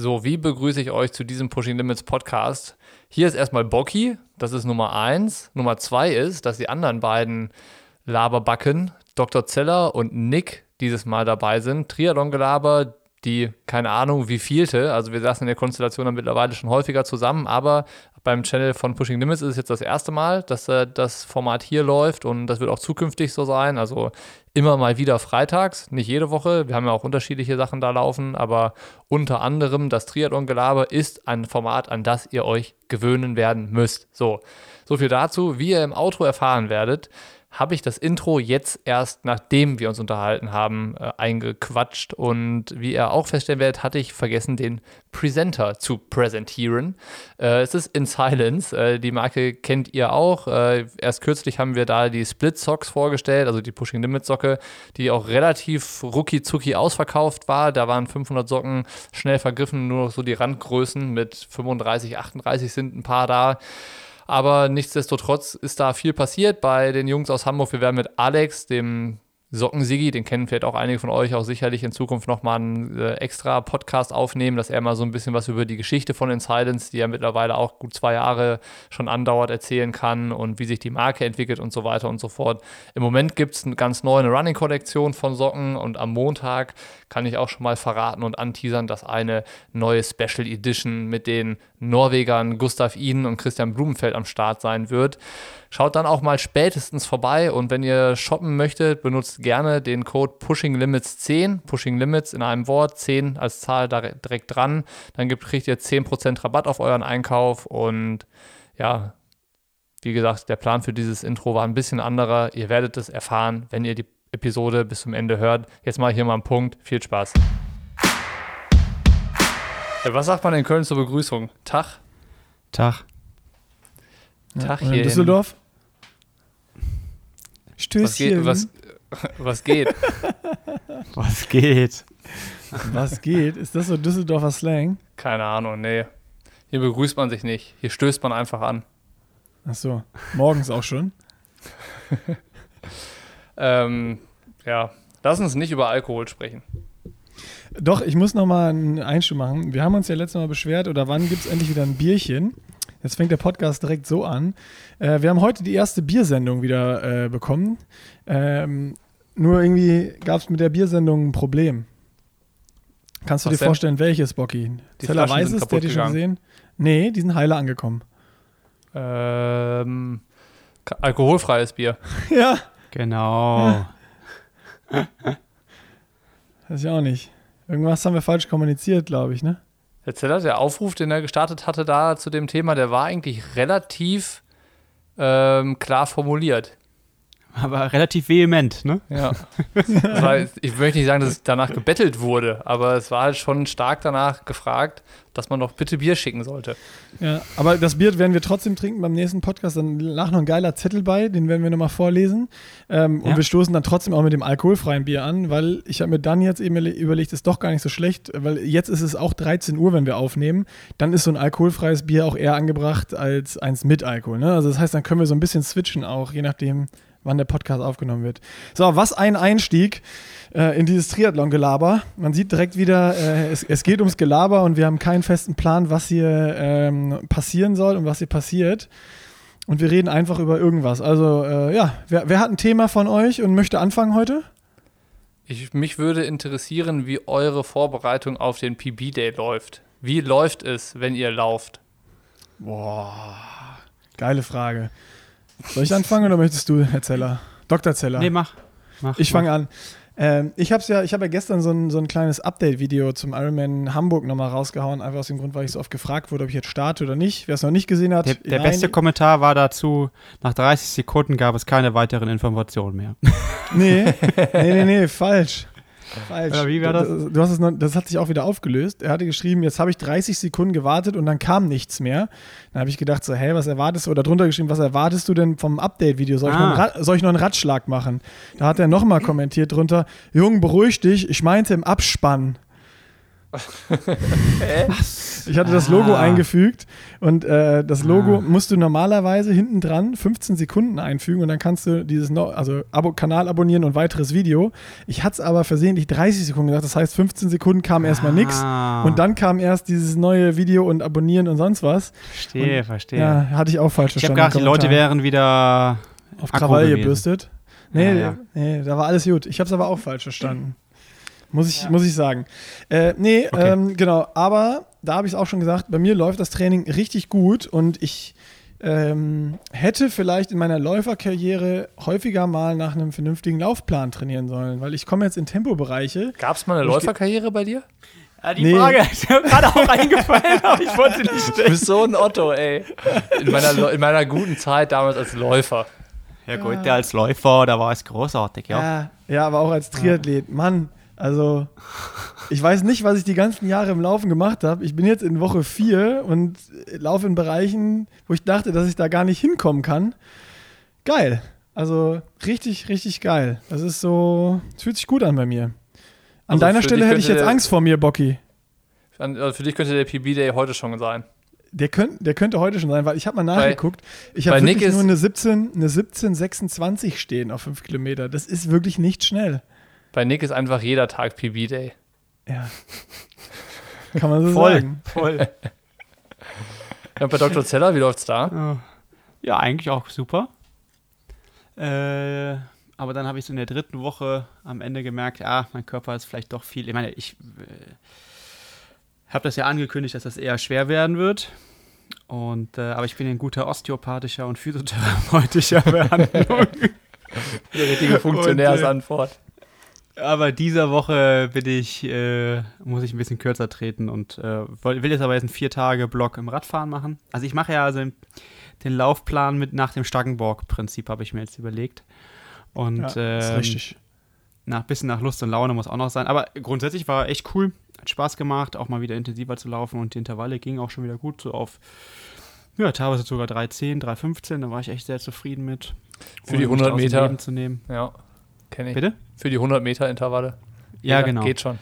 So, wie begrüße ich euch zu diesem Pushing Limits Podcast? Hier ist erstmal Bocky, das ist Nummer eins. Nummer zwei ist, dass die anderen beiden Laberbacken, Dr. Zeller und Nick, dieses Mal dabei sind. Triathlon-Gelaber, die, keine Ahnung, wie vielte. Also wir saßen in der Konstellation dann mittlerweile schon häufiger zusammen, aber beim Channel von Pushing Limits ist es jetzt das erste Mal, dass äh, das Format hier läuft und das wird auch zukünftig so sein. Also immer mal wieder freitags, nicht jede Woche. Wir haben ja auch unterschiedliche Sachen da laufen, aber unter anderem das Triathlon-Gelaber ist ein Format, an das ihr euch gewöhnen werden müsst. So, so viel dazu. Wie ihr im Outro erfahren werdet, habe ich das Intro jetzt erst, nachdem wir uns unterhalten haben, äh, eingequatscht. Und wie ihr auch feststellen werdet, hatte ich vergessen, den Presenter zu präsentieren. Äh, es ist In Silence. Äh, die Marke kennt ihr auch. Äh, erst kürzlich haben wir da die Split Socks vorgestellt, also die Pushing Limit Socke, die auch relativ rucki-zucki ausverkauft war. Da waren 500 Socken schnell vergriffen, nur noch so die Randgrößen mit 35, 38 sind ein paar da. Aber nichtsdestotrotz ist da viel passiert bei den Jungs aus Hamburg. Wir werden mit Alex, dem Sockensigi, den kennen vielleicht auch einige von euch, auch sicherlich in Zukunft nochmal einen äh, extra Podcast aufnehmen, dass er mal so ein bisschen was über die Geschichte von In Silence, die ja mittlerweile auch gut zwei Jahre schon andauert, erzählen kann und wie sich die Marke entwickelt und so weiter und so fort. Im Moment gibt es eine ganz neue Running-Kollektion von Socken und am Montag kann ich auch schon mal verraten und anteasern, dass eine neue Special Edition mit den Norwegern Gustav Iden und Christian Blumenfeld am Start sein wird. Schaut dann auch mal spätestens vorbei und wenn ihr shoppen möchtet, benutzt gerne den Code Pushing Limits 10, Pushing Limits in einem Wort, 10 als Zahl direkt dran. Dann kriegt ihr 10% Rabatt auf euren Einkauf und ja, wie gesagt, der Plan für dieses Intro war ein bisschen anderer. Ihr werdet es erfahren, wenn ihr die Episode bis zum Ende hört. Jetzt mal hier mal einen Punkt. Viel Spaß. Was sagt man in Köln zur Begrüßung? Tag? Tag. Tag hier. In Düsseldorf? Stößchen. Was geht? Was, was geht? was geht? Was geht? Ist das so Düsseldorfer Slang? Keine Ahnung, nee. Hier begrüßt man sich nicht. Hier stößt man einfach an. Ach so. Morgens auch schon? ähm, ja. Lass uns nicht über Alkohol sprechen. Doch, ich muss noch mal einen Einschub machen. Wir haben uns ja letztes Mal beschwert, oder wann gibt es endlich wieder ein Bierchen? Jetzt fängt der Podcast direkt so an. Äh, wir haben heute die erste Biersendung wieder äh, bekommen. Ähm, nur irgendwie gab es mit der Biersendung ein Problem. Kannst du Was dir denn? vorstellen, welches, Bocky? Die Zeller weiß es, der hat die schon gesehen? Nee, die sind heile angekommen. Ähm, alkoholfreies Bier. ja. Genau. Ja. Weiß ich auch nicht. Irgendwas haben wir falsch kommuniziert, glaube ich, ne? Zeller, der Aufruf, den er gestartet hatte da zu dem Thema, der war eigentlich relativ ähm, klar formuliert. Aber relativ vehement, ne? Ja. war, ich möchte nicht sagen, dass es danach gebettelt wurde, aber es war halt schon stark danach gefragt, dass man doch bitte Bier schicken sollte. Ja, aber das Bier werden wir trotzdem trinken beim nächsten Podcast. Dann lag noch ein geilerZettel bei, den werden wir nochmal vorlesen. Ähm, ja. Und wir stoßen dann trotzdem auch mit dem alkoholfreien Bier an, weil ich habe mir dann jetzt eben überlegt, ist doch gar nicht so schlecht, weil jetzt ist es auch 13 Uhr, wenn wir aufnehmen. Dann ist so ein alkoholfreies Bier auch eher angebracht als eins mit Alkohol. Ne? Also das heißt, dann können wir so ein bisschen switchen auch, je nachdem, wann der Podcast aufgenommen wird. So, was ein Einstieg äh, in dieses Triathlon-Gelaber. Man sieht direkt wieder, äh, es, es, geht ums Gelaber und wir haben keinen festen Plan, was hier ähm, passieren soll und was hier passiert. Und wir reden einfach über irgendwas. Also, äh, ja, wer, wer, hat ein Thema von euch und möchte anfangen heute? Ich, mich würde interessieren, wie eure Vorbereitung auf den PB-Day läuft. Wie läuft es, wenn ihr lauft? Boah, geile Frage. Soll ich anfangen oder möchtest du, Herr Zeller? Dr. Zeller. Nee, mach. mach ich fange an. Ähm, ich habe ja, ich ja gestern so ein, so ein kleines Update-Video zum Ironman Hamburg nochmal rausgehauen, einfach aus dem Grund, weil ich so oft gefragt wurde, ob ich jetzt starte oder nicht. Wer es noch nicht gesehen hat. Der, der beste Kommentar war dazu, nach 30 Sekunden gab es keine weiteren Informationen mehr. Nee, nee, nee, nee, falsch. Falsch. Oder wie war das? Du, du hast es noch, das hat sich auch wieder aufgelöst. Er hatte geschrieben, jetzt habe ich 30 Sekunden gewartet und dann kam nichts mehr. Dann habe ich gedacht, so, hey, was erwartest du? Oder drunter geschrieben, was erwartest du denn vom Update-Video? Soll, ah. soll, ich noch einen Ratschlag machen? Da hat er nochmal kommentiert drunter, Jung, beruhig dich, ich meinte im Abspann. Was? Ich hatte das Logo Ah. eingefügt und äh, das Logo Ah. musst du normalerweise hinten dran 15 Sekunden einfügen und dann kannst du dieses no also Abo Kanal abonnieren und weiteres Video. Ich hatte es aber versehentlich 30 Sekunden gesagt, das heißt 15 Sekunden kam erstmal Ah, und dann kam erst dieses neue Video und abonnieren und sonst was. Verstehe, verstehe. Ja, hatte ich auch falsch ich habe verstanden. gedacht, die Leute wären wieder auf Krawall gebürstet. Nee, Ja, ja. nee, da war alles gut. Ich habe es aber auch falsch verstanden. Muss ich, muss ich sagen. Äh, nee, Okay. ähm, genau. Aber da habe ich es auch schon gesagt, bei mir läuft das Training richtig gut und ich ähm, hätte vielleicht in meiner Läuferkarriere häufiger mal nach einem vernünftigen Laufplan trainieren sollen, weil ich komme jetzt in Tempobereiche. Gab es mal eine Läuferkarriere bei dir? Ja, die Nee. Frage ist mir gerade auch eingefallen, aber ich wollte nicht Du stellen. bist so ein Otto, ey. In meiner, in meiner guten Zeit damals als Läufer. Ja gut, der als Läufer, da war es großartig, ja. Ja, ja aber auch als Triathlet. Mann, also ich weiß nicht, was ich die ganzen Jahre im Laufen gemacht habe. Ich bin jetzt in Woche 4 und laufe in Bereichen, wo ich dachte, dass ich da gar nicht hinkommen kann. Geil. Also richtig, richtig geil. Das ist so, es fühlt sich gut an bei mir. An Also deiner Stelle hätte ich jetzt Angst vor mir, Bocky. Also Für dich könnte der PB Day heute schon sein. Der, könnt, der könnte heute schon sein, weil ich habe mal nachgeguckt. Ich bei habe Nick wirklich nur eine 17, eine 17, 26 stehen auf 5 Kilometer. Das ist wirklich nicht schnell. Bei Nick ist einfach jeder Tag PB Day. Ja. Kann man so Voll, sagen. voll. Ja, bei Dr. Zeller, wie läuft's da? Ja. Eigentlich auch super. Äh, aber dann habe ich so in der dritten Woche am Ende gemerkt, ja, mein Körper ist vielleicht doch viel. Ich meine, ich äh, habe das ja angekündigt, dass das eher schwer werden wird. Und, äh, aber ich bin in guter osteopathischer und physiotherapeutischer Behandlung. Die richtige Funktionärsantwort. Aber dieser Woche bin ich, äh, muss ich ein bisschen kürzer treten und äh, will jetzt aber jetzt einen vier Tage Block im Radfahren machen. Also ich mache ja also den Laufplan mit nach dem Stangenborg-Prinzip habe ich mir jetzt überlegt. Und Ja, ist ähm, richtig. nach bisschen nach Lust und Laune muss auch noch sein. Aber grundsätzlich war echt cool, hat Spaß gemacht, auch mal wieder intensiver zu laufen und die Intervalle gingen auch schon wieder gut so auf. Ja, teilweise sogar 3,10, 3,15, da war ich echt sehr zufrieden mit. Für die Ohne mich 100 aus dem Meter. Zu nehmen. Ja, kenne ich. Bitte? Für die 100 Meter Intervalle. Ja, Jeder genau. Geht schon.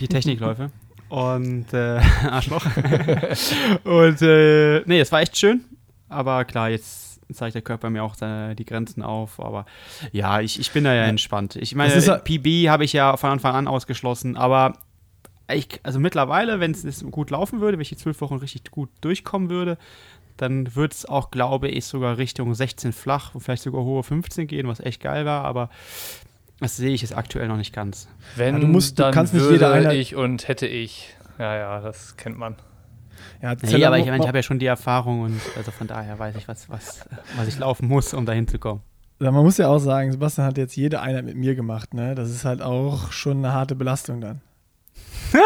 Die Technikläufe. Und äh, Arschloch. und äh, nee, es war echt schön. Aber klar, jetzt zeigt der Körper mir auch seine, die Grenzen auf. Aber ja, ich, ich bin da ja entspannt. Ich meine, ja- PB habe ich ja von Anfang an ausgeschlossen. Aber ich, also mittlerweile, wenn es gut laufen würde, wenn ich die zwölf Wochen richtig gut durchkommen würde, dann wird es auch, glaube ich, sogar Richtung 16 flach und vielleicht sogar hohe 15 gehen, was echt geil war. Aber das sehe ich jetzt aktuell noch nicht ganz. Wenn, Ja, du musst- du dann kannst nicht würde jede Einheit- ich und hätte ich. Ja, ja, das kennt man. Ja, Nee, aber ich, meine, ich habe ja schon die Erfahrung und also von daher weiß ich, was, was, was ich laufen muss, um dahin zu kommen. Ja, man muss ja auch sagen, Sebastian hat jetzt jede Einheit mit mir gemacht, ne? Das ist halt auch schon eine harte Belastung dann.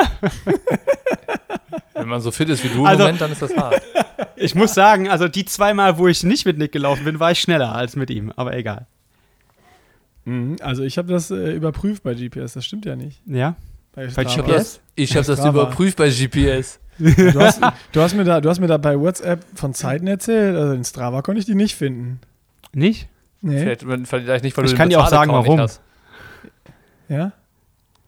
Wenn man so fit ist wie du im Also- Moment, dann ist das hart. Ich muss sagen, also die zweimal, wo ich nicht mit Nick gelaufen bin, war ich schneller als mit ihm, aber egal. Also ich habe das äh, überprüft bei GPS, das stimmt ja nicht. Ja? Bei Bei Strava. GPS? Ich habe das Strava. überprüft bei GPS. Du hast, du, hast mir da, du hast mir da bei WhatsApp von Zeiten erzählt, also in Strava konnte ich die nicht finden. Nicht? Nee. Vielleicht, vielleicht nicht, weil Ich du kann dir auch sagen, warum. Ja?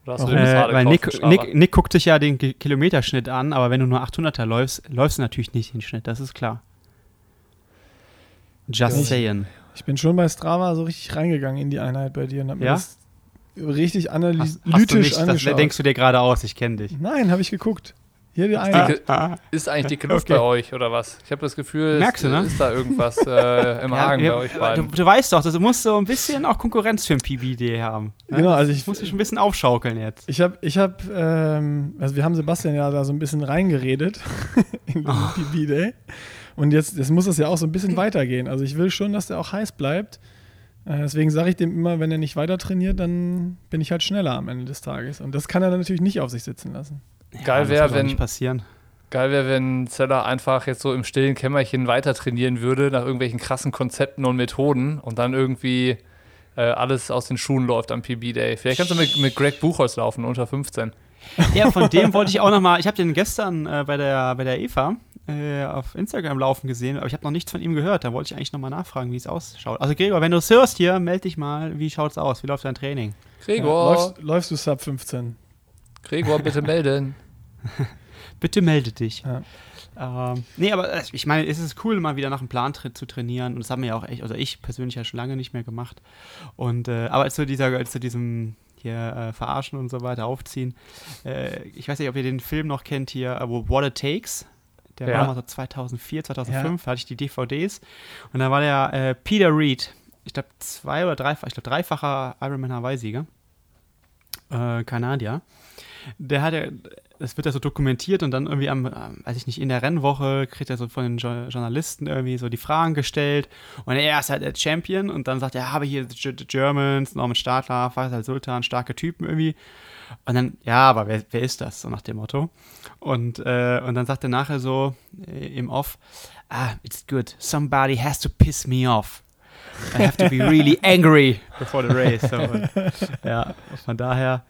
Oder hast du Äh, weil Nick? Nick, Nick guckt sich ja den Ki- Kilometerschnitt an, aber wenn du nur 800er läufst, läufst du natürlich nicht den Schnitt, das ist klar. Just Ja. saying. Ich bin schon bei Strava so richtig reingegangen in die Einheit bei dir und habe mir Ja? das richtig Hast, analytisch hast du nicht, das angeschaut. denkst du dir gerade aus, ich kenne dich. Nein, habe ich geguckt. Hier die Einheit. Dicke- Ist eigentlich dicke Luft Okay. bei euch oder was? Ich habe das Gefühl, Merkst es, du, ne? ist da irgendwas äh, im Argen ja, bei euch du, beiden. du weißt doch, das muss so ein bisschen auch Konkurrenz für ein PBD haben. ne? Genau, also ich, muss dich ein bisschen aufschaukeln jetzt. Ich habe, ich habe, ähm, also wir haben Sebastian ja da so ein bisschen reingeredet in den Oh. PB Day. Und jetzt, jetzt muss das ja auch so ein bisschen weitergehen. Also ich will schon, dass der auch heiß bleibt. Äh, deswegen sage ich dem immer, wenn er nicht weiter trainiert, dann bin ich halt schneller am Ende des Tages. Und das kann er dann natürlich nicht auf sich sitzen lassen. Geil wäre, wenn- nicht passieren. Geil wäre, wenn Zeller einfach jetzt so im stillen Kämmerchen weiter trainieren würde, nach irgendwelchen krassen Konzepten und Methoden und dann irgendwie äh, alles aus den Schuhen läuft am PB-Day. Vielleicht kannst du mit, mit Greg Buchholz laufen, unter 15. Ja, von dem wollte ich auch noch mal. Ich habe den gestern äh, bei, der, bei der Eva äh, auf Instagram laufen gesehen, aber ich habe noch nichts von ihm gehört. Da wollte ich eigentlich noch mal nachfragen, wie es ausschaut. Also Gregor, wenn du es hörst hier, melde dich mal. Wie schaut's aus? Wie läuft dein Training? Gregor, Ja, läufst, läufst du Sub 15? Gregor, bitte melden. bitte melde dich. Ja. Ähm, nee, aber äh, ich meine, es ist cool, mal wieder nach einem Plan zu trainieren. Und das haben wir ja auch echt, also ich persönlich ja schon lange nicht mehr gemacht. Und äh, aber zu dieser, zu diesem hier äh, verarschen und so weiter aufziehen. Äh, ich weiß nicht, ob ihr den Film noch kennt hier, äh, What It Takes. Der ja. war mal so 2004, 2005, ja. hatte ich die DVDs. Und da war der äh, Peter Reed, ich glaube zwei oder dreifach, ich glaube dreifacher Ironman Hawaii-Sieger. Kanadier. Der hat ja, das wird ja so dokumentiert und dann irgendwie am, weiß ich nicht, in der Rennwoche kriegt er so von den jo Journalisten irgendwie so die Fragen gestellt und er ist halt der Champion und dann sagt er, habe hier die Germans, Norman Stadler, Faisal Sultan, starke Typen irgendwie. Und dann, ja, aber wer, wer ist das? So nach dem Motto. Und, äh, und dann sagt er nachher so äh, im Off, ah, it's good, somebody has to piss me off. I have to be really angry before the race. So, und, ja, von daher.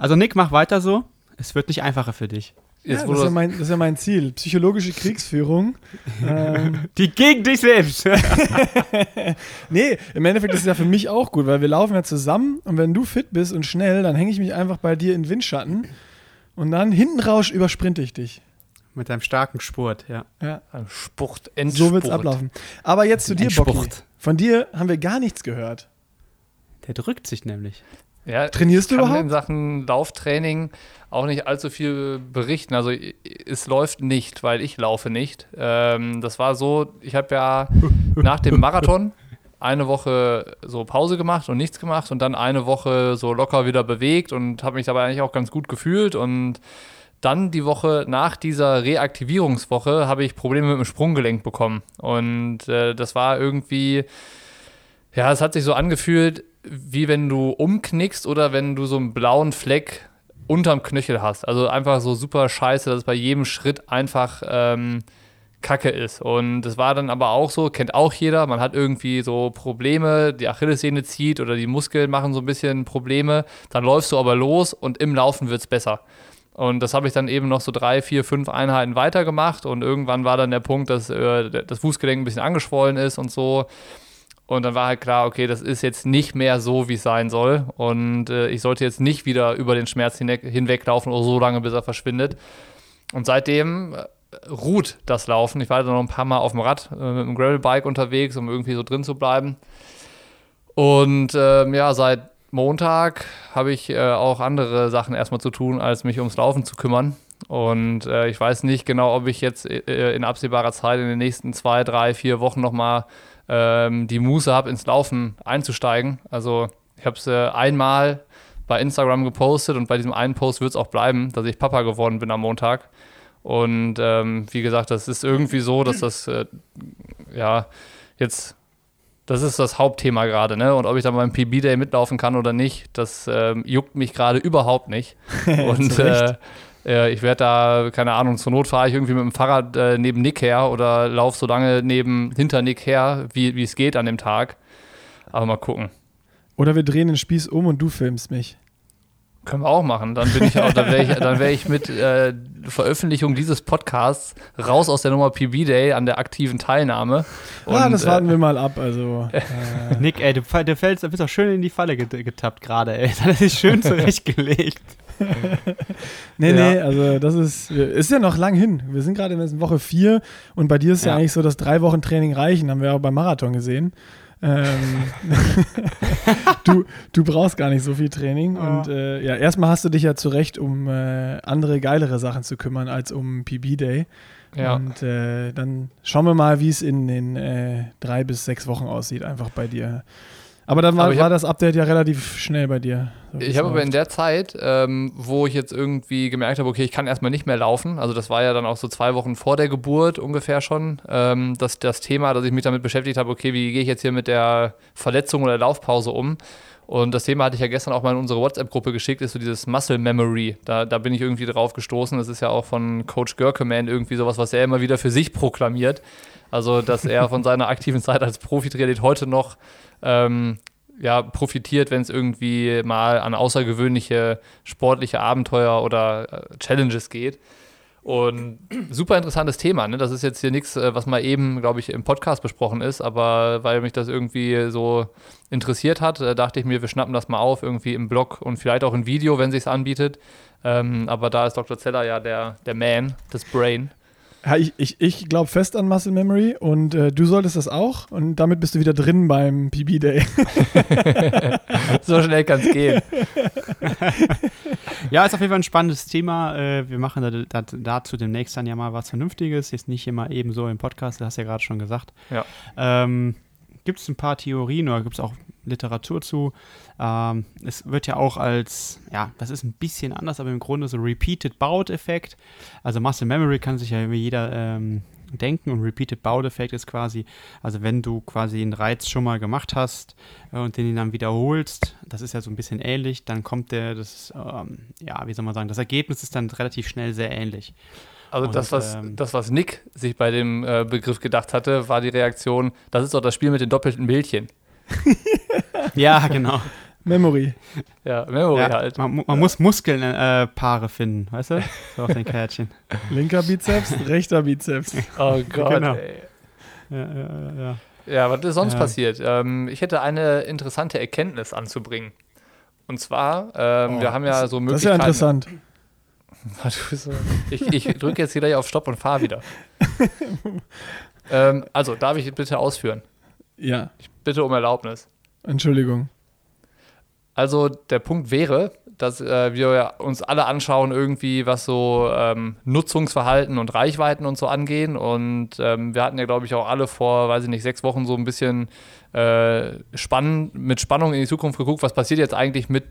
Also Nick, mach weiter so. Es wird nicht einfacher für dich. Jetzt, ja, das, ist ja mein, das, ist ja mein, Ziel. Psychologische Kriegsführung. ähm. Die gegen dich selbst. nee, im Endeffekt ist es ja für mich auch gut, weil wir laufen ja zusammen und wenn du fit bist und schnell, dann hänge ich mich einfach bei dir in den Windschatten und dann hinten rausch übersprinte ich dich. Mit deinem starken Spurt, ja. ja. Spurt, Endspurt. So wird es ablaufen. Aber jetzt zu dir, Bocky. Von dir haben wir gar nichts gehört. Der drückt sich nämlich. Ja, Trainierst du überhaupt? Ich kann in Sachen Lauftraining auch nicht allzu viel berichten. Also es läuft nicht, weil ich laufe nicht. Ähm, das war so, ich habe ja nach dem Marathon eine Woche so Pause gemacht und nichts gemacht und dann eine Woche so locker wieder bewegt und habe mich dabei eigentlich auch ganz gut gefühlt und dann die Woche nach dieser Reaktivierungswoche habe ich Probleme mit dem Sprunggelenk bekommen und äh, das war irgendwie ja, es hat sich so angefühlt, wie wenn du umknickst oder wenn du so einen blauen Fleck unterm Knöchel hast. Also einfach so super scheiße, dass es bei jedem Schritt einfach ähm, Kacke ist. Und es war dann aber auch so, kennt auch jeder, man hat irgendwie so Probleme, die Achillessehne zieht oder die Muskeln machen so ein bisschen Probleme. Dann läufst du aber los und im Laufen wird es besser. Und das habe ich dann eben noch so drei, vier, fünf Einheiten weitergemacht und irgendwann war dann der Punkt, dass äh, das Fußgelenk ein bisschen angeschwollen ist und so. Und dann war halt klar, okay, das ist jetzt nicht mehr so, wie es sein soll. Und äh, ich sollte jetzt nicht wieder über den Schmerz hinweg, hinweglaufen oder so lange, bis er verschwindet. Und seitdem äh, ruht das Laufen. Ich war dann noch ein paar Mal auf dem Rad äh, mit dem Gravelbike unterwegs, um irgendwie so drin zu bleiben. Und ähm, ja, seit Montag habe ich äh, auch andere Sachen erstmal zu tun, als mich ums Laufen zu kümmern. Und äh, ich weiß nicht genau, ob ich jetzt äh, in absehbarer Zeit in den nächsten zwei, drei, vier Wochen nochmal ähm, die Muße habe, ins Laufen einzusteigen. Also ich habe es äh, einmal bei Instagram gepostet und bei diesem einen Post wird es auch bleiben, dass ich Papa geworden bin am Montag. Und ähm, wie gesagt, das ist irgendwie so, dass das äh, ja jetzt das ist das Hauptthema gerade, ne? Und ob ich dann beim PB-Day mitlaufen kann oder nicht, das ähm, juckt mich gerade überhaupt nicht. Und äh, äh, ich werde da, keine Ahnung, zur Not fahre ich irgendwie mit dem Fahrrad äh, neben Nick her oder laufe so lange neben, hinter Nick her, wie es geht an dem Tag. Aber mal gucken. Oder wir drehen den Spieß um und du filmst mich. Können wir auch machen. Dann bin ich auch, dann wäre ich, wär ich mit äh, Veröffentlichung dieses Podcasts raus aus der Nummer PB Day an der aktiven Teilnahme. Und, ah, das warten äh, wir mal ab. Also äh. Nick, ey, du, du fällst, du bist auch schön in die Falle getappt gerade, ey. Das ist schön zurechtgelegt. nee, ja. nee, also das ist, ist ja noch lang hin. Wir sind gerade in Woche 4 und bei dir ist ja. ja eigentlich so, dass drei Wochen Training reichen, haben wir auch beim Marathon gesehen. Ähm, du, du brauchst gar nicht so viel Training. Ja. Und äh, ja, erstmal hast du dich ja zurecht, um äh, andere, geilere Sachen zu kümmern als um PB Day. Ja. Und äh, dann schauen wir mal, wie es in den äh, drei bis sechs Wochen aussieht, einfach bei dir. Aber dann war, aber war das Update ja relativ schnell bei dir. Ich habe aber in der Zeit, ähm, wo ich jetzt irgendwie gemerkt habe, okay, ich kann erstmal nicht mehr laufen, also das war ja dann auch so zwei Wochen vor der Geburt ungefähr schon, ähm, dass das Thema, dass ich mich damit beschäftigt habe, okay, wie gehe ich jetzt hier mit der Verletzung oder Laufpause um? Und das Thema hatte ich ja gestern auch mal in unsere WhatsApp-Gruppe geschickt, ist so dieses Muscle Memory. Da, da bin ich irgendwie drauf gestoßen. Das ist ja auch von Coach Görkeman irgendwie sowas, was er immer wieder für sich proklamiert. Also, dass er von seiner aktiven Zeit als Profi-Triathlet heute noch ähm, ja, profitiert, wenn es irgendwie mal an außergewöhnliche sportliche Abenteuer oder äh, Challenges geht. Und super interessantes Thema. Ne? Das ist jetzt hier nichts, äh, was mal eben, glaube ich, im Podcast besprochen ist, aber weil mich das irgendwie so interessiert hat, äh, dachte ich mir, wir schnappen das mal auf, irgendwie im Blog und vielleicht auch im Video, wenn sich anbietet. Ähm, aber da ist Dr. Zeller ja der, der Man, das Brain. Ich ich, ich glaube fest an Muscle Memory und äh, du solltest das auch und damit bist du wieder drin beim PB Day. so schnell kann es gehen. ja, ist auf jeden Fall ein spannendes Thema. Äh, wir machen da, da, dazu demnächst dann ja mal was Vernünftiges. Jetzt nicht immer eben so im Podcast, das hast du ja gerade schon gesagt. Ja. Ähm, gibt es ein paar Theorien oder gibt es auch Literatur zu. Ähm, es wird ja auch als, ja, das ist ein bisschen anders, aber im Grunde so Repeated Bout-Effekt. Also Muscle Memory kann sich ja jeder ähm, denken und Repeated Bout-Effekt ist quasi, also wenn du quasi einen Reiz schon mal gemacht hast äh, und den dann wiederholst, das ist ja so ein bisschen ähnlich, dann kommt der, das, ähm, ja, wie soll man sagen, das Ergebnis ist dann relativ schnell sehr ähnlich. Also und, das, was, ähm, das, was Nick sich bei dem äh, Begriff gedacht hatte, war die Reaktion, das ist doch das Spiel mit den doppelten Bildchen. ja, genau. Memory. Ja, Memory ja, halt. Man, man ja. muss Muskelpaare äh, finden, weißt du? So auf den Kärtchen. Linker Bizeps, rechter Bizeps. Oh Gott, genau. ey. Ja, ja, ja. Ja, was ist sonst passiert? Ähm, ich hätte eine interessante Erkenntnis anzubringen. Und zwar, ähm, oh, wir haben ja so Möglichkeiten. Das ist ja interessant. ich, ich drücke jetzt gleich auf Stopp und fahre wieder. ähm, also, darf ich bitte ausführen? Ja. Ich bitte um Erlaubnis. Entschuldigung. Also der Punkt wäre, dass äh, wir uns alle anschauen, irgendwie, was so ähm, Nutzungsverhalten und Reichweiten und so angehen. Und ähm, wir hatten ja, glaube ich, auch alle vor, weiß ich nicht, sechs Wochen so ein bisschen äh, spann mit Spannung in die Zukunft geguckt, was passiert jetzt eigentlich mit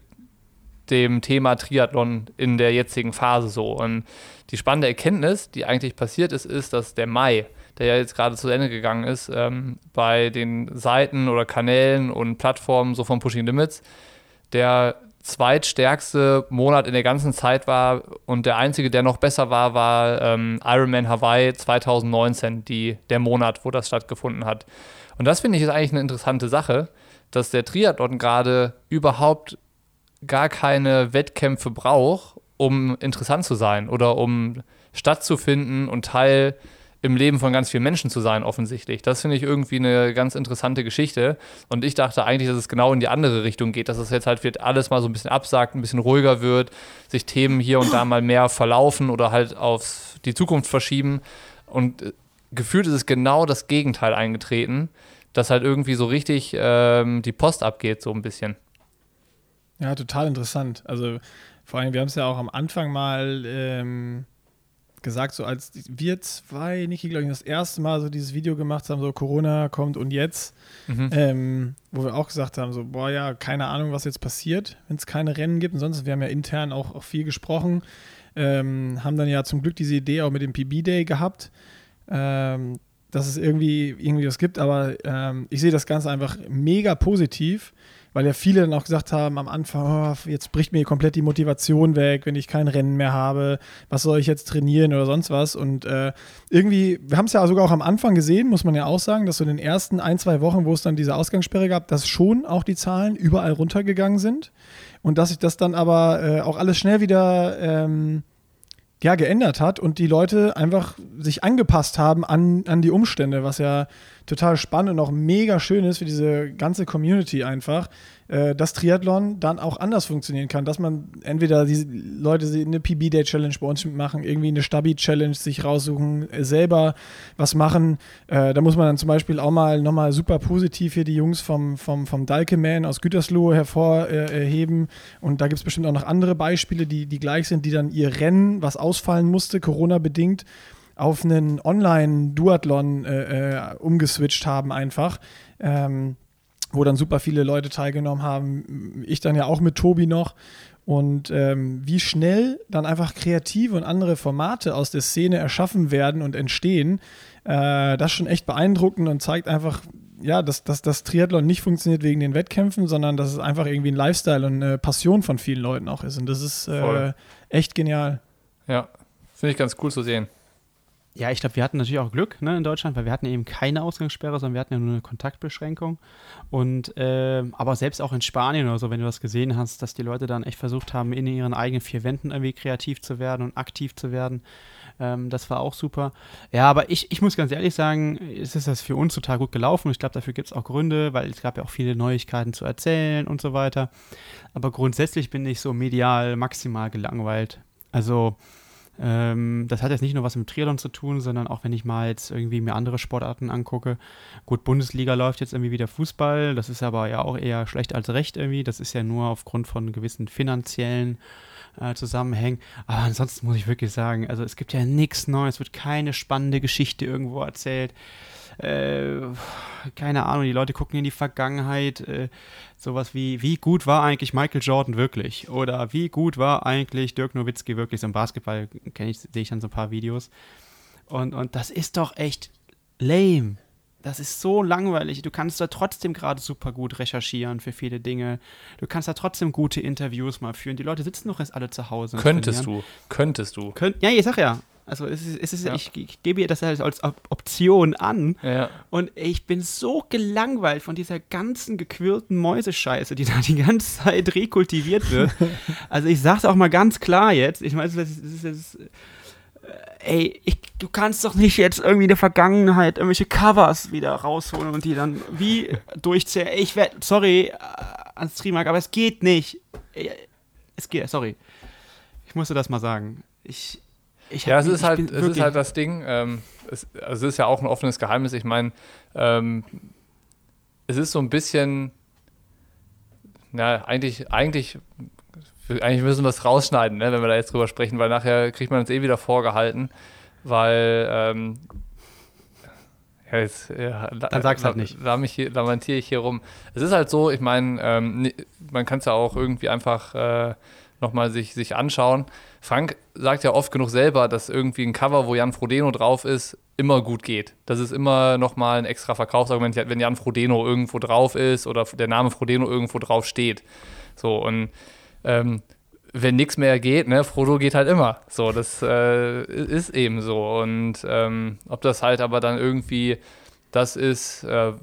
dem Thema Triathlon in der jetzigen Phase so. Und die spannende Erkenntnis, die eigentlich passiert ist, ist, dass der Mai der ja jetzt gerade zu Ende gegangen ist, ähm, bei den Seiten oder Kanälen und Plattformen so von Pushing Limits, der zweitstärkste Monat in der ganzen Zeit war und der einzige, der noch besser war, war ähm, Ironman Hawaii 2019, die, der Monat, wo das stattgefunden hat. Und das finde ich ist eigentlich eine interessante Sache, dass der Triathlon gerade überhaupt gar keine Wettkämpfe braucht, um interessant zu sein oder um stattzufinden und Teil im Leben von ganz vielen Menschen zu sein, offensichtlich. Das finde ich irgendwie eine ganz interessante Geschichte. Und ich dachte eigentlich, dass es genau in die andere Richtung geht, dass es jetzt halt wird alles mal so ein bisschen absagt, ein bisschen ruhiger wird, sich Themen hier und da mal mehr verlaufen oder halt auf die Zukunft verschieben. Und äh, gefühlt ist es genau das Gegenteil eingetreten, dass halt irgendwie so richtig ähm, die Post abgeht, so ein bisschen. Ja, total interessant. Also vor allem, wir haben es ja auch am Anfang mal ähm, gesagt, so als wir zwei, Niki, glaube ich, das erste Mal so dieses Video gemacht haben, so Corona kommt und jetzt, mhm. ähm, wo wir auch gesagt haben, so, boah, ja, keine Ahnung, was jetzt passiert, wenn es keine Rennen gibt. Und sonst, wir haben ja intern auch, auch viel gesprochen, ähm, haben dann ja zum Glück diese Idee auch mit dem PB-Day gehabt, ähm, dass es irgendwie, irgendwie was gibt, aber ähm, ich sehe das Ganze einfach mega positiv weil ja viele dann auch gesagt haben am Anfang, oh, jetzt bricht mir komplett die Motivation weg, wenn ich kein Rennen mehr habe, was soll ich jetzt trainieren oder sonst was. Und äh, irgendwie, wir haben es ja sogar auch am Anfang gesehen, muss man ja auch sagen, dass so in den ersten ein, zwei Wochen, wo es dann diese Ausgangssperre gab, dass schon auch die Zahlen überall runtergegangen sind. Und dass sich das dann aber äh, auch alles schnell wieder ähm, ja, geändert hat und die Leute einfach sich angepasst haben an, an die Umstände, was ja total spannend und auch mega schön ist für diese ganze Community einfach, äh, dass Triathlon dann auch anders funktionieren kann, dass man entweder diese Leute eine PB-Day-Challenge bei uns machen, irgendwie eine Stabi-Challenge sich raussuchen, äh, selber was machen. Äh, da muss man dann zum Beispiel auch mal nochmal super positiv hier die Jungs vom, vom, vom Dalke-Man aus Gütersloh hervorheben. und da gibt es bestimmt auch noch andere Beispiele, die, die gleich sind, die dann ihr Rennen, was ausfallen musste, Corona-bedingt, auf einen Online-Duathlon äh, äh, umgeswitcht haben einfach. Ähm, wo dann super viele Leute teilgenommen haben. Ich dann ja auch mit Tobi noch. Und ähm, wie schnell dann einfach kreative und andere Formate aus der Szene erschaffen werden und entstehen, äh, das ist schon echt beeindruckend und zeigt einfach, ja, dass, dass das Triathlon nicht funktioniert wegen den Wettkämpfen, sondern dass es einfach irgendwie ein Lifestyle und eine Passion von vielen Leuten auch ist. Und das ist äh, echt genial. Ja, finde ich ganz cool zu sehen. Ja, ich glaube, wir hatten natürlich auch Glück ne, in Deutschland, weil wir hatten eben keine Ausgangssperre, sondern wir hatten ja nur eine Kontaktbeschränkung. Und äh, aber selbst auch in Spanien oder so, wenn du das gesehen hast, dass die Leute dann echt versucht haben, in ihren eigenen vier Wänden irgendwie kreativ zu werden und aktiv zu werden. Ähm, das war auch super. Ja, aber ich, ich muss ganz ehrlich sagen, es ist das für uns total gut gelaufen. Ich glaube, dafür gibt es auch Gründe, weil es gab ja auch viele Neuigkeiten zu erzählen und so weiter. Aber grundsätzlich bin ich so medial maximal gelangweilt. Also ähm, das hat jetzt nicht nur was mit Triathlon zu tun, sondern auch wenn ich mal jetzt irgendwie mir andere Sportarten angucke. Gut, Bundesliga läuft jetzt irgendwie wieder Fußball, das ist aber ja auch eher schlecht als recht irgendwie. Das ist ja nur aufgrund von gewissen finanziellen äh, Zusammenhängen. Aber ansonsten muss ich wirklich sagen, also es gibt ja nichts Neues, es wird keine spannende Geschichte irgendwo erzählt. Äh, keine Ahnung, die Leute gucken in die Vergangenheit. Äh, sowas wie, wie gut war eigentlich Michael Jordan wirklich? Oder wie gut war eigentlich Dirk Nowitzki wirklich? So im Basketball kenne ich, sehe ich dann so ein paar Videos. Und, und das ist doch echt lame. Das ist so langweilig. Du kannst da trotzdem gerade super gut recherchieren für viele Dinge. Du kannst da trotzdem gute Interviews mal führen. Die Leute sitzen doch erst alle zu Hause. Könntest du. Könntest du. Könnt, ja, ich sag ja. Also es ist, es ist ja. ich, ich, gebe ihr das halt als Option an. Ja. Und ich bin so gelangweilt von dieser ganzen gequirlten Mäusescheiße, die da die ganze Zeit rekultiviert wird. also ich sag's auch mal ganz klar jetzt. Ich meine, das ist, ist äh, ey, ich, du kannst doch nicht jetzt irgendwie in der Vergangenheit irgendwelche Covers wieder rausholen und die dann wie durchzählen. Ich werde, sorry, äh, ans Trimark, aber es geht nicht. Es geht, sorry. Ich musste das mal sagen. Ich, ich ja, es ist, halt, es ist halt das Ding. Ähm, es, also es ist ja auch ein offenes Geheimnis. Ich meine, ähm, es ist so ein bisschen, na, eigentlich, eigentlich, eigentlich müssen wir es rausschneiden, ne, wenn wir da jetzt drüber sprechen, weil nachher kriegt man uns eh wieder vorgehalten, weil ähm, ja, jetzt, ja, Dann sag's halt nicht. Lamentiere ich hier rum. Es ist halt so, ich meine, ähm, man kann es ja auch irgendwie einfach äh, nochmal sich, sich anschauen. Frank sagt ja oft genug selber, dass irgendwie ein Cover, wo Jan Frodeno drauf ist, immer gut geht. Das ist immer nochmal ein extra Verkaufsargument, wenn Jan Frodeno irgendwo drauf ist oder der Name Frodeno irgendwo drauf steht. So, und ähm, wenn nichts mehr geht, ne, Frodo geht halt immer. So, das äh, ist eben so. Und ähm, ob das halt aber dann irgendwie das ist, äh,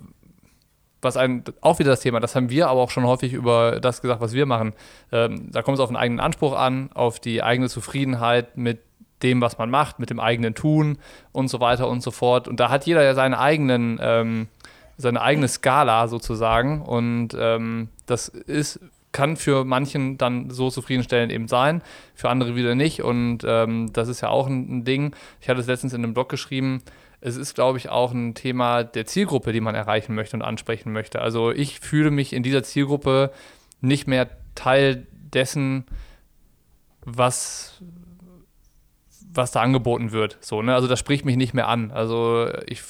was ein, auch wieder das Thema, das haben wir aber auch schon häufig über das gesagt, was wir machen. Ähm, da kommt es auf den eigenen Anspruch an, auf die eigene Zufriedenheit mit dem, was man macht, mit dem eigenen Tun und so weiter und so fort. Und da hat jeder ja seine eigenen, ähm, seine eigene Skala sozusagen. Und ähm, das ist, kann für manchen dann so zufriedenstellend eben sein, für andere wieder nicht. Und ähm, das ist ja auch ein, ein Ding. Ich hatte es letztens in einem Blog geschrieben, es ist, glaube ich, auch ein Thema der Zielgruppe, die man erreichen möchte und ansprechen möchte. Also ich fühle mich in dieser Zielgruppe nicht mehr Teil dessen, was, was da angeboten wird. So, ne? Also das spricht mich nicht mehr an. Also ich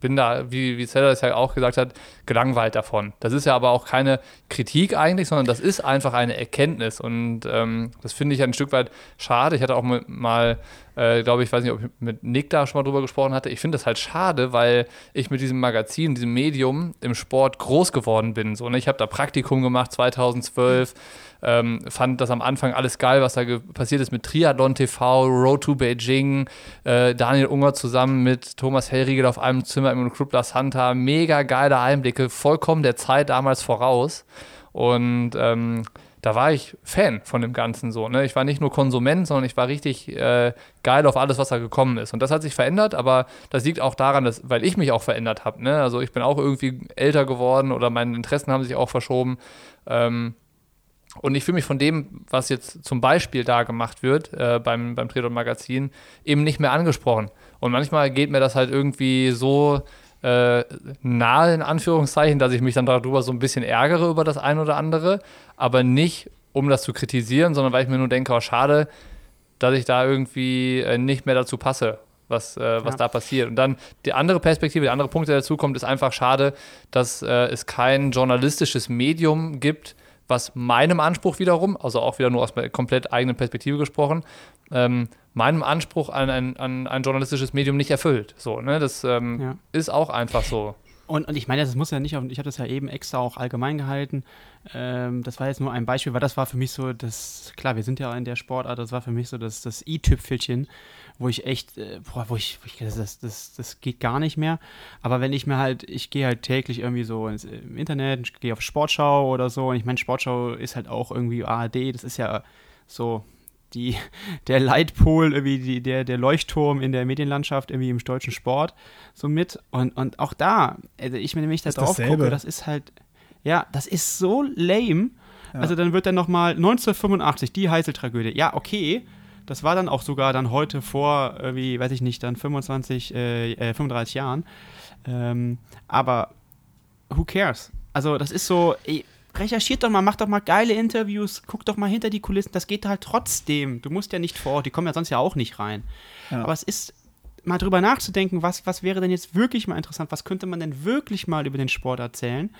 bin da, wie, wie Zeller es ja auch gesagt hat, gelangweilt davon. Das ist ja aber auch keine Kritik eigentlich, sondern das ist einfach eine Erkenntnis. Und ähm, das finde ich ein Stück weit schade. Ich hatte auch mal, äh, glaube ich, weiß nicht, ob ich mit Nick da schon mal drüber gesprochen hatte. Ich finde das halt schade, weil ich mit diesem Magazin, diesem Medium im Sport groß geworden bin. So, ne? Ich habe da Praktikum gemacht 2012. Mhm ähm, fand das am Anfang alles geil, was da passiert ist mit Triathlon TV, Road to Beijing, äh, Daniel Unger zusammen mit Thomas Hellriegel auf einem Zimmer im Club La Santa. Mega geile Einblicke, vollkommen der Zeit damals voraus. Und ähm, da war ich Fan von dem Ganzen so. Ne? Ich war nicht nur Konsument, sondern ich war richtig äh, geil auf alles, was da gekommen ist. Und das hat sich verändert, aber das liegt auch daran, dass, weil ich mich auch verändert habe. Ne? Also ich bin auch irgendwie älter geworden oder meine Interessen haben sich auch verschoben. Ähm, und ich fühle mich von dem, was jetzt zum Beispiel da gemacht wird äh, beim, beim Triathlon Magazin, eben nicht mehr angesprochen. Und manchmal geht mir das halt irgendwie so äh, nahe, in Anführungszeichen, dass ich mich dann darüber so ein bisschen ärgere über das ein oder andere, aber nicht, um das zu kritisieren, sondern weil ich mir nur denke, oh, schade, dass ich da irgendwie äh, nicht mehr dazu passe, was, äh, was ja. da passiert. Und dann die andere Perspektive, der andere Punkt, der dazu kommt, ist einfach schade, dass äh, es kein journalistisches Medium gibt, was meinem Anspruch wiederum, also auch wieder nur aus meiner komplett eigenen Perspektive gesprochen, ähm, meinem Anspruch an ein, an ein journalistisches Medium nicht erfüllt. So, ne? Das ähm, ja. ist auch einfach so. Und, und ich meine, das muss ja nicht, ich habe das ja eben extra auch allgemein gehalten. Ähm, das war jetzt nur ein Beispiel, weil das war für mich so das, klar, wir sind ja in der Sportart, das war für mich so das, das i-Tüpfelchen, wo ich echt, äh, boah, wo ich, wo ich das, das, das geht gar nicht mehr. Aber wenn ich mir halt, ich gehe halt täglich irgendwie so ins, im Internet, ich gehe auf Sportschau oder so, und ich meine, Sportschau ist halt auch irgendwie ARD, das ist ja so, die, der Leitpol, irgendwie die, der, der Leuchtturm in der Medienlandschaft, irgendwie im deutschen Sport so mit. Und, und auch da, also ich mir nämlich da drauf dasselbe. gucke, das ist halt, ja, das ist so lame. Ja. Also dann wird dann nochmal 1985, die Heißel-Tragödie. Ja, okay. Das war dann auch sogar dann heute vor, irgendwie, weiß ich nicht, dann 25, äh, 35 äh, Jahren. Ähm, aber who cares? Also das ist so, recherchiert doch mal, macht doch mal geile Interviews, guck doch mal hinter die Kulissen, das geht halt trotzdem. Du musst ja nicht vor Ort, die kommen ja sonst ja auch nicht rein. Ja. Aber es ist mal drüber nachzudenken, was, was wäre denn jetzt wirklich mal interessant, was könnte man denn wirklich mal über den Sport erzählen?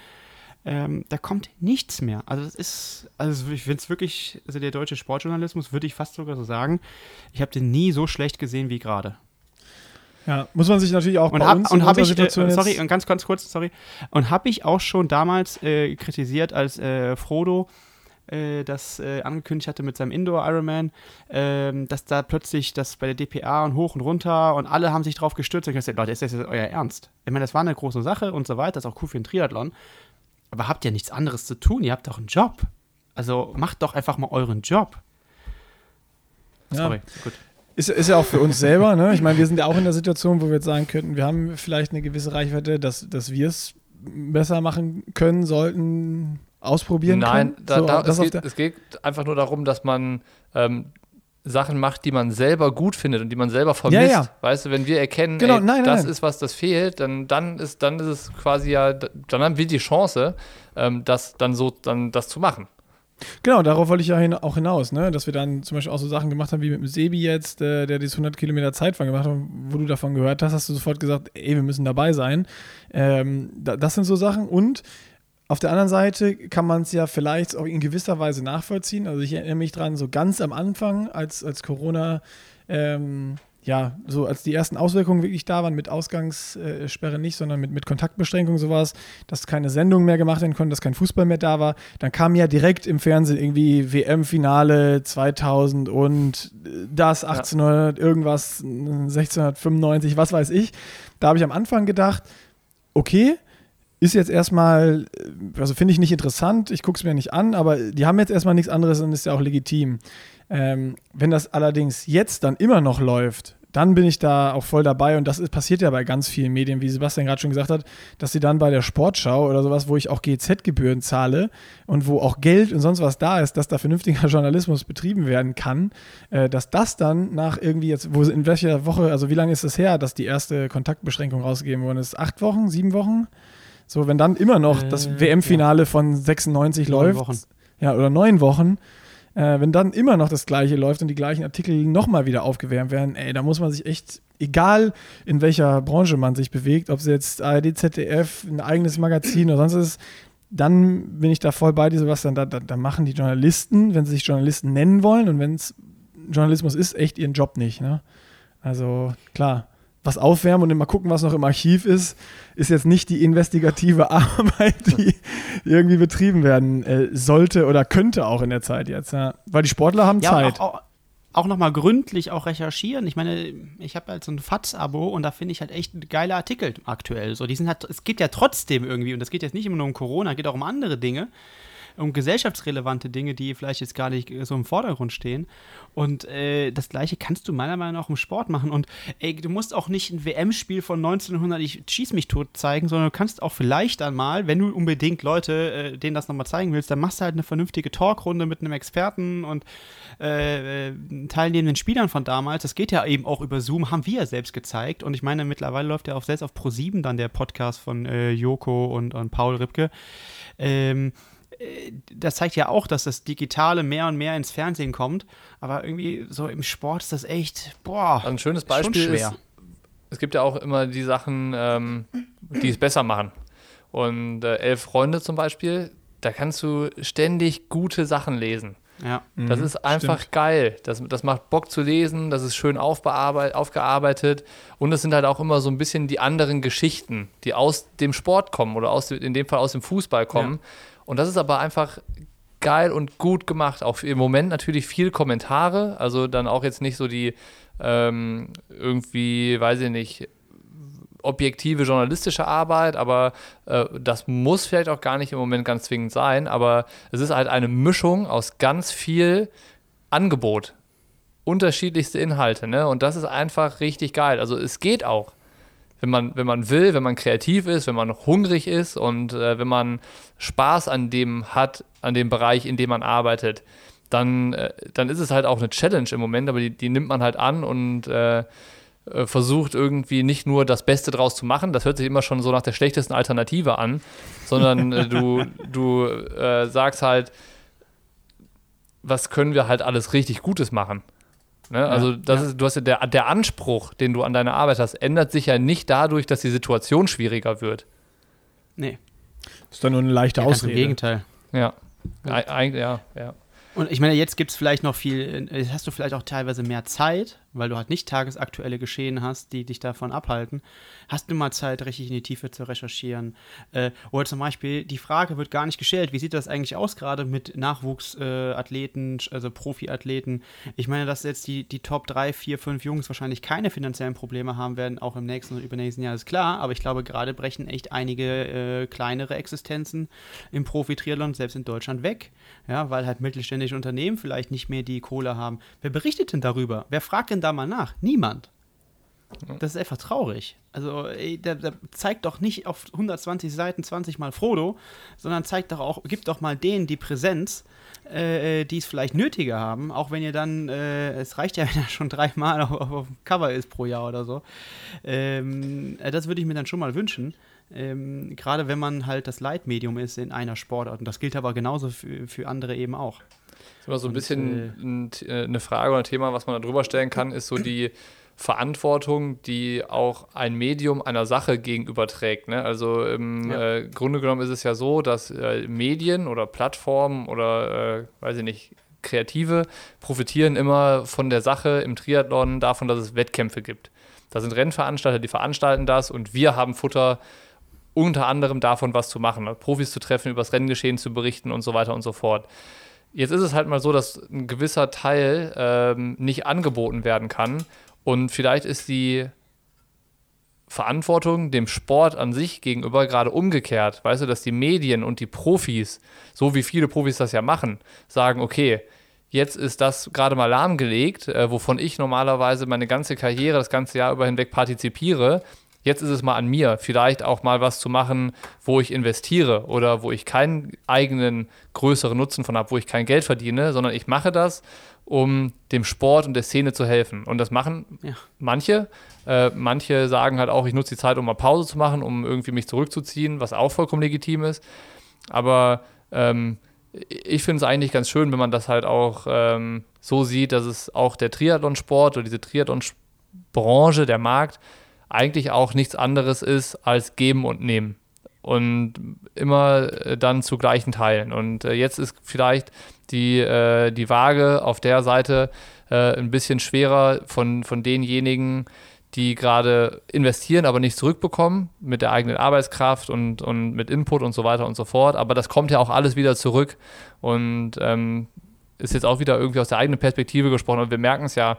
Ähm, da kommt nichts mehr. Also das ist, also ich finde es wirklich, also der deutsche Sportjournalismus, würde ich fast sogar so sagen, ich habe den nie so schlecht gesehen wie gerade. Ja, muss man sich natürlich auch und bei hab, uns und habe ich, äh, sorry, und ganz, ganz kurz, sorry, und habe ich auch schon damals äh, kritisiert, als äh, Frodo äh, das äh, angekündigt hatte mit seinem Indoor Ironman, ähm, dass da plötzlich das bei der DPA und hoch und runter und alle haben sich drauf gestürzt und gesagt, Leute, ist das jetzt euer Ernst? Ich meine, das war eine große Sache und so weiter, das ist auch cool für den Triathlon, aber habt ihr nichts anderes zu tun? Ihr habt doch einen Job. Also macht doch einfach mal euren Job. Sorry, ja. gut. Ist, ist ja auch für uns selber, ne? Ich meine, wir sind ja auch in der Situation, wo wir jetzt sagen könnten, wir haben vielleicht eine gewisse Reichweite, dass, dass wir es besser machen können, sollten, ausprobieren Nein, können. Nein, da, es, geht, es geht einfach nur darum, dass man ähm, Sachen macht, die man selber gut findet und die man selber vermisst. Ja, ja. Weißt du, wenn wir erkennen, genau, ey, nein, das nein. ist was, das fehlt, dann, dann, ist, dann ist es quasi ja, dann haben wir die Chance, ähm, das dann so, dann das zu machen. Genau, darauf wollte ich ja hin, auch hinaus, ne? dass wir dann zum Beispiel auch so Sachen gemacht haben wie mit dem Sebi jetzt, äh, der dieses 100 Kilometer Zeitfahren gemacht hat, wo du davon gehört hast, hast du sofort gesagt, ey, wir müssen dabei sein. Ähm, da, das sind so Sachen und auf der anderen Seite kann man es ja vielleicht auch in gewisser Weise nachvollziehen. Also ich erinnere mich dran, so ganz am Anfang, als, als Corona ähm, ja, so als die ersten Auswirkungen wirklich da waren, mit Ausgangssperre nicht, sondern mit, mit Kontaktbeschränkungen sowas, dass keine Sendungen mehr gemacht werden konnten, dass kein Fußball mehr da war, dann kam ja direkt im Fernsehen irgendwie WM-Finale 2000 und das 1800 ja. irgendwas, 1695, was weiß ich. Da habe ich am Anfang gedacht, okay, ist jetzt erstmal, also finde ich nicht interessant, ich gucke es mir nicht an, aber die haben jetzt erstmal nichts anderes und ist ja auch legitim. Ähm, wenn das allerdings jetzt dann immer noch läuft, dann bin ich da auch voll dabei und das ist, passiert ja bei ganz vielen Medien, wie Sebastian gerade schon gesagt hat, dass sie dann bei der Sportschau oder sowas, wo ich auch GZ-Gebühren zahle und wo auch Geld und sonst was da ist, dass da vernünftiger Journalismus betrieben werden kann, äh, dass das dann nach irgendwie jetzt, wo in welcher Woche, also wie lange ist es das her, dass die erste Kontaktbeschränkung rausgegeben worden ist? Acht Wochen, sieben Wochen? So, wenn dann immer noch äh, das WM-Finale ja. von 96 neun läuft, Wochen. ja, oder neun Wochen, äh, wenn dann immer noch das Gleiche läuft und die gleichen Artikel nochmal wieder aufgewärmt werden, ey, da muss man sich echt, egal in welcher Branche man sich bewegt, ob es jetzt ARD, ZDF, ein eigenes Magazin oder sonst ist, dann bin ich da voll bei dir, Sebastian. Da, da, da machen die Journalisten, wenn sie sich Journalisten nennen wollen und wenn es Journalismus ist, echt ihren Job nicht. Ne? Also klar, was aufwärmen und immer gucken, was noch im Archiv ist, ist jetzt nicht die investigative Arbeit, die irgendwie betrieben werden äh, sollte oder könnte auch in der Zeit jetzt. Ja. Weil die Sportler haben ja, Zeit. Auch, auch, auch nochmal gründlich auch recherchieren. Ich meine, ich habe halt so ein FATS-Abo und da finde ich halt echt geile Artikel aktuell. So, die sind halt, es geht ja trotzdem irgendwie, und es geht jetzt nicht immer nur um Corona, es geht auch um andere Dinge um gesellschaftsrelevante Dinge, die vielleicht jetzt gar nicht so im Vordergrund stehen. Und äh, das Gleiche kannst du meiner Meinung nach im Sport machen. Und ey, du musst auch nicht ein WM-Spiel von 1900, ich schieß mich tot zeigen, sondern du kannst auch vielleicht einmal, wenn du unbedingt Leute, äh, denen das nochmal zeigen willst, dann machst du halt eine vernünftige Talkrunde mit einem Experten und äh, äh, teilnehmenden Spielern von damals. Das geht ja eben auch über Zoom, haben wir ja selbst gezeigt. Und ich meine, mittlerweile läuft ja auch selbst auf Pro7 dann der Podcast von äh, Joko und, und Paul Ripke. Ähm, das zeigt ja auch, dass das Digitale mehr und mehr ins Fernsehen kommt. Aber irgendwie so im Sport ist das echt, boah. Also ein schönes Beispiel schwer. ist, es gibt ja auch immer die Sachen, ähm, die es besser machen. Und äh, Elf Freunde zum Beispiel, da kannst du ständig gute Sachen lesen. Ja. Das Mhm, ist einfach stimmt. geil. Das, das macht Bock zu lesen, das ist schön aufgearbeitet und es sind halt auch immer so ein bisschen die anderen Geschichten, die aus dem Sport kommen oder aus, in dem Fall aus dem Fußball kommen. Und das ist aber einfach geil und gut gemacht. Auch im Moment natürlich viel Kommentare, also dann auch jetzt nicht so die ähm, irgendwie, weiß ich nicht, objektive journalistische Arbeit, aber äh, das muss vielleicht auch gar nicht im Moment ganz zwingend sein, aber es ist halt eine Mischung aus ganz viel Angebot, unterschiedlichste Inhalte, ne? Und das ist einfach richtig geil. Also es geht auch, wenn man, wenn man will, wenn man kreativ ist, wenn man hungrig ist und äh, wenn man Spaß an dem hat, an dem Bereich, in dem man arbeitet, dann, äh, dann ist es halt auch eine Challenge im Moment, aber die, die nimmt man halt an und äh, äh, versucht irgendwie nicht nur das Beste draus zu machen, das hört sich immer schon so nach der schlechtesten Alternative an, sondern äh, du, du äh, sagst halt, was können wir halt alles richtig Gutes machen. Ne? Also das ja. ist, du hast ja der, der Anspruch, den du an deine Arbeit hast, ändert sich ja nicht dadurch, dass die Situation schwieriger wird. Nee, ist dann nur eine leichte ja, ganz im Ausrede. Gegenteil. Ja. Eigentlich, ja, ja. Und ich meine, jetzt gibt es vielleicht noch viel, äh, jetzt hast du vielleicht auch teilweise mehr Zeit, weil du halt nicht tagesaktuelle Geschehen hast, die dich davon abhalten. Hast du mal Zeit, richtig in die Tiefe zu recherchieren? Äh, oder zum Beispiel, die Frage wird gar nicht gestellt, wie sieht das eigentlich aus gerade mit Nachwuchsathleten, äh, also Profiathleten? Ich meine, dass jetzt die, die Top 3, 4, 5 Jungs wahrscheinlich keine finanziellen Probleme haben werden, auch im nächsten und übernächsten Jahr, ist klar. Aber ich glaube, gerade brechen echt einige äh, kleinere Existenzen im Profi-Triathlon, selbst in Deutschland, weg. Ja, weil halt mittelständische Unternehmen vielleicht nicht mehr die Kohle haben. Wer berichtet denn darüber? Wer fragt denn da mal nach? Niemand. Das ist einfach traurig. Also, ey, der, der zeigt doch nicht auf 120 Seiten 20 Mal Frodo, sondern zeigt doch auch, gibt doch mal denen die Präsenz, äh, die es vielleicht nötiger haben, auch wenn ihr dann, äh, es reicht ja, wenn er schon dreimal auf, auf, auf dem Cover ist pro Jahr oder so. Ähm, äh, das würde ich mir dann schon mal wünschen. Ähm, Gerade wenn man halt das Leitmedium ist in einer Sportart. Und das gilt aber genauso für, für andere eben auch. Das ist immer so ein Und, bisschen ein, äh, eine Frage oder ein Thema, was man da drüber stellen kann, ist so die Verantwortung, die auch ein Medium einer Sache gegenüberträgt. Ne? Also im Ja. äh, Grunde genommen ist es ja so, dass äh, Medien oder Plattformen oder, äh, weiß ich nicht, Kreative profitieren immer von der Sache im Triathlon davon, dass es Wettkämpfe gibt. Da sind Rennveranstalter, die veranstalten das und wir haben Futter unter anderem davon was zu machen, ne? Profis zu treffen, über das Renngeschehen zu berichten und so weiter und so fort. Jetzt ist es halt mal so, dass ein gewisser Teil ähm, nicht angeboten werden kann und vielleicht ist die Verantwortung dem Sport an sich gegenüber gerade umgekehrt. Weißt du, dass die Medien und die Profis, so wie viele Profis das ja machen, sagen, okay, jetzt ist das gerade mal lahmgelegt, äh, wovon ich normalerweise meine ganze Karriere, das ganze Jahr über hinweg partizipiere. Jetzt ist es mal an mir, vielleicht auch mal was zu machen, wo ich investiere oder wo ich keinen eigenen größeren Nutzen von habe, wo ich kein Geld verdiene, sondern ich mache das, um dem Sport und der Szene zu helfen. Und das machen Ja. manche. Äh, manche sagen halt auch, ich nutze die Zeit, um mal Pause zu machen, um irgendwie mich zurückzuziehen, was auch vollkommen legitim ist. Aber ähm, ich finde es eigentlich ganz schön, wenn man das halt auch ähm, so sieht, dass es auch der Triathlonsport oder diese Triathlon-Branche, der Markt, eigentlich auch nichts anderes ist als geben und nehmen. Und immer äh, dann zu gleichen Teilen. Und äh, jetzt ist vielleicht die, äh, die Waage auf der Seite ein bisschen schwerer von, von denjenigen, die gerade investieren, aber nicht zurückbekommen mit der eigenen Arbeitskraft und, und mit Input und so weiter und so fort. Aber das kommt ja auch alles wieder zurück und ähm, ist jetzt auch wieder irgendwie aus der eigenen Perspektive gesprochen. Und wir merken es ja,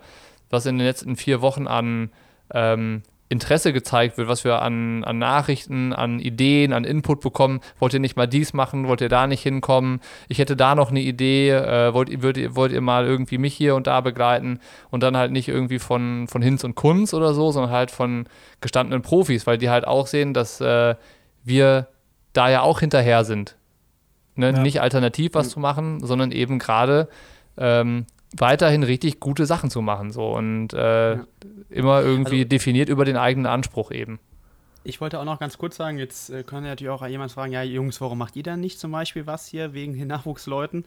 was in den letzten vier Wochen an ähm, Interesse gezeigt wird, was wir an, an Nachrichten, an Ideen, an Input bekommen. Wollt ihr nicht mal dies machen? Wollt ihr da nicht hinkommen? Ich hätte da noch eine Idee. Äh, wollt, ihr, wollt, ihr, wollt ihr mal irgendwie mich hier und da begleiten? Und dann halt nicht irgendwie von, von Hinz und Kunz oder so, sondern halt von gestandenen Profis, weil die halt auch sehen, dass äh, wir da ja auch hinterher sind. Ne? Ja. Nicht alternativ was zu machen, sondern eben gerade ähm, weiterhin richtig gute Sachen zu machen. So und äh, Ja. immer irgendwie Also- definiert über den eigenen Anspruch eben. Ich wollte auch noch ganz kurz sagen, jetzt äh, kann natürlich auch jemand fragen, ja Jungs, warum macht ihr dann nicht zum Beispiel was hier wegen den Nachwuchsleuten?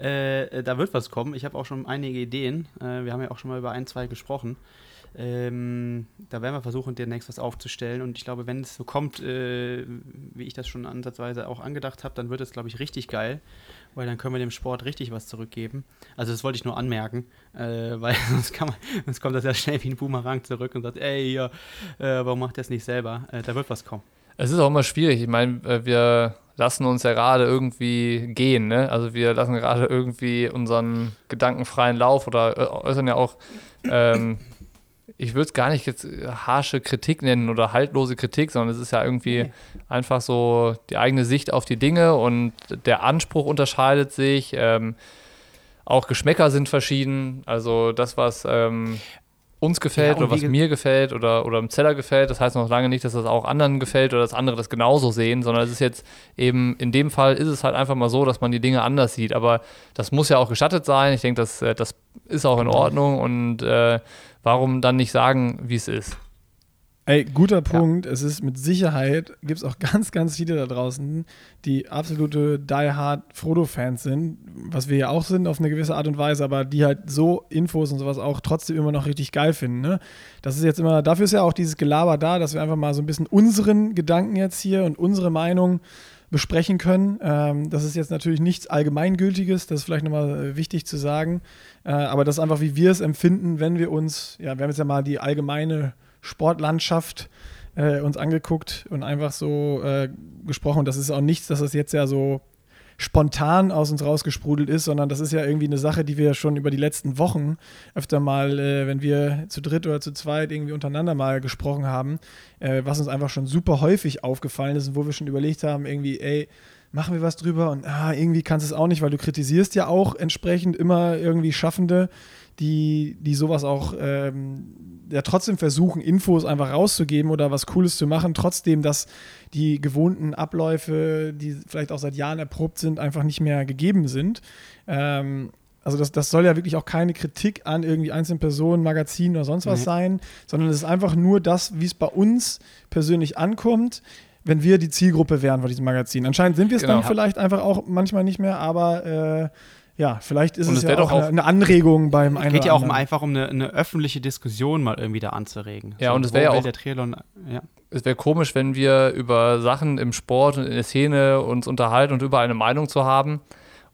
Äh, äh, da wird was kommen. Ich habe auch schon einige Ideen. Äh, wir haben ja auch schon mal über ein, zwei gesprochen. Ähm, da werden wir versuchen, demnächst was aufzustellen. Und ich glaube, wenn es so kommt, äh, wie ich das schon ansatzweise auch angedacht habe, dann wird es, glaube ich, richtig geil, weil dann können wir dem Sport richtig was zurückgeben. Also das wollte ich nur anmerken, äh, weil sonst, man, sonst, kommt das ja schnell wie ein Boomerang zurück und sagt, ey, hier, äh, warum macht ihr das nicht selber? Äh, da wird was kommen. Es ist auch immer schwierig. Ich meine, äh, wir lassen uns ja gerade irgendwie gehen. Ne? Also wir lassen gerade irgendwie unseren gedankenfreien Lauf oder äh, äußern ja auch ähm, ich würde es gar nicht jetzt äh, harsche Kritik nennen oder haltlose Kritik, sondern es ist ja irgendwie nee. Einfach so die eigene Sicht auf die Dinge und der Anspruch unterscheidet sich. Ähm, auch Geschmäcker sind verschieden. Also das, was ähm, uns gefällt ja, oder was mir gefällt oder, oder im Zeller gefällt, das heißt noch lange nicht, dass das auch anderen gefällt oder dass andere das genauso sehen, sondern es ist jetzt eben, in dem Fall ist es halt einfach mal so, dass man die Dinge anders sieht. Aber das muss ja auch gestattet sein. Ich denke, das, äh, das ist auch in Ordnung und äh, warum dann nicht sagen, wie es ist? Ey, guter Punkt. Ja. Es ist mit Sicherheit, gibt es auch ganz, ganz viele da draußen, die absolute Die-Hard Frodo-Fans sind, was wir ja auch sind auf eine gewisse Art und Weise, aber die halt so Infos und sowas auch trotzdem immer noch richtig geil finden. Ne? Das ist jetzt immer, dafür ist ja auch dieses Gelaber da, dass wir einfach mal so ein bisschen unseren Gedanken jetzt hier und unsere Meinung besprechen können. Ähm, das ist jetzt natürlich nichts Allgemeingültiges, das ist vielleicht nochmal äh, wichtig zu sagen. Äh, aber das ist einfach, wie wir es empfinden, wenn wir uns, ja, wir haben jetzt ja mal die allgemeine Sportlandschaft äh, uns angeguckt und einfach so äh, gesprochen. Das ist auch nichts, dass das jetzt ja so spontan aus uns rausgesprudelt ist, sondern das ist ja irgendwie eine Sache, die wir schon über die letzten Wochen öfter mal, äh, wenn wir zu dritt oder zu zweit irgendwie untereinander mal gesprochen haben, äh, was uns einfach schon super häufig aufgefallen ist und wo wir schon überlegt haben, irgendwie, ey, machen wir was drüber und ah, irgendwie kannst du es auch nicht, weil du kritisierst ja auch entsprechend immer irgendwie Schaffende, die, die sowas auch ähm, ja trotzdem versuchen, Infos einfach rauszugeben oder was Cooles zu machen, trotzdem, dass die gewohnten Abläufe, die vielleicht auch seit Jahren erprobt sind, einfach nicht mehr gegeben sind. Ähm, also das, das soll ja wirklich auch keine Kritik an irgendwie einzelnen Personen, Magazinen oder sonst was mhm. sein, sondern es ist einfach nur das, wie es bei uns persönlich ankommt, wenn wir die Zielgruppe wären von diesem Magazin. Anscheinend sind wir es genau. dann vielleicht einfach auch manchmal nicht mehr, aber äh, ja, vielleicht ist und es, es ja auch, auch eine, Anregung beim einen. Es geht ja auch einfach um eine, eine, öffentliche Diskussion mal irgendwie da anzuregen. Ja, so, und es wäre ja auch. Der Triathlon, ja. Es wäre komisch, wenn wir über Sachen im Sport und in der Szene uns unterhalten und über eine Meinung zu haben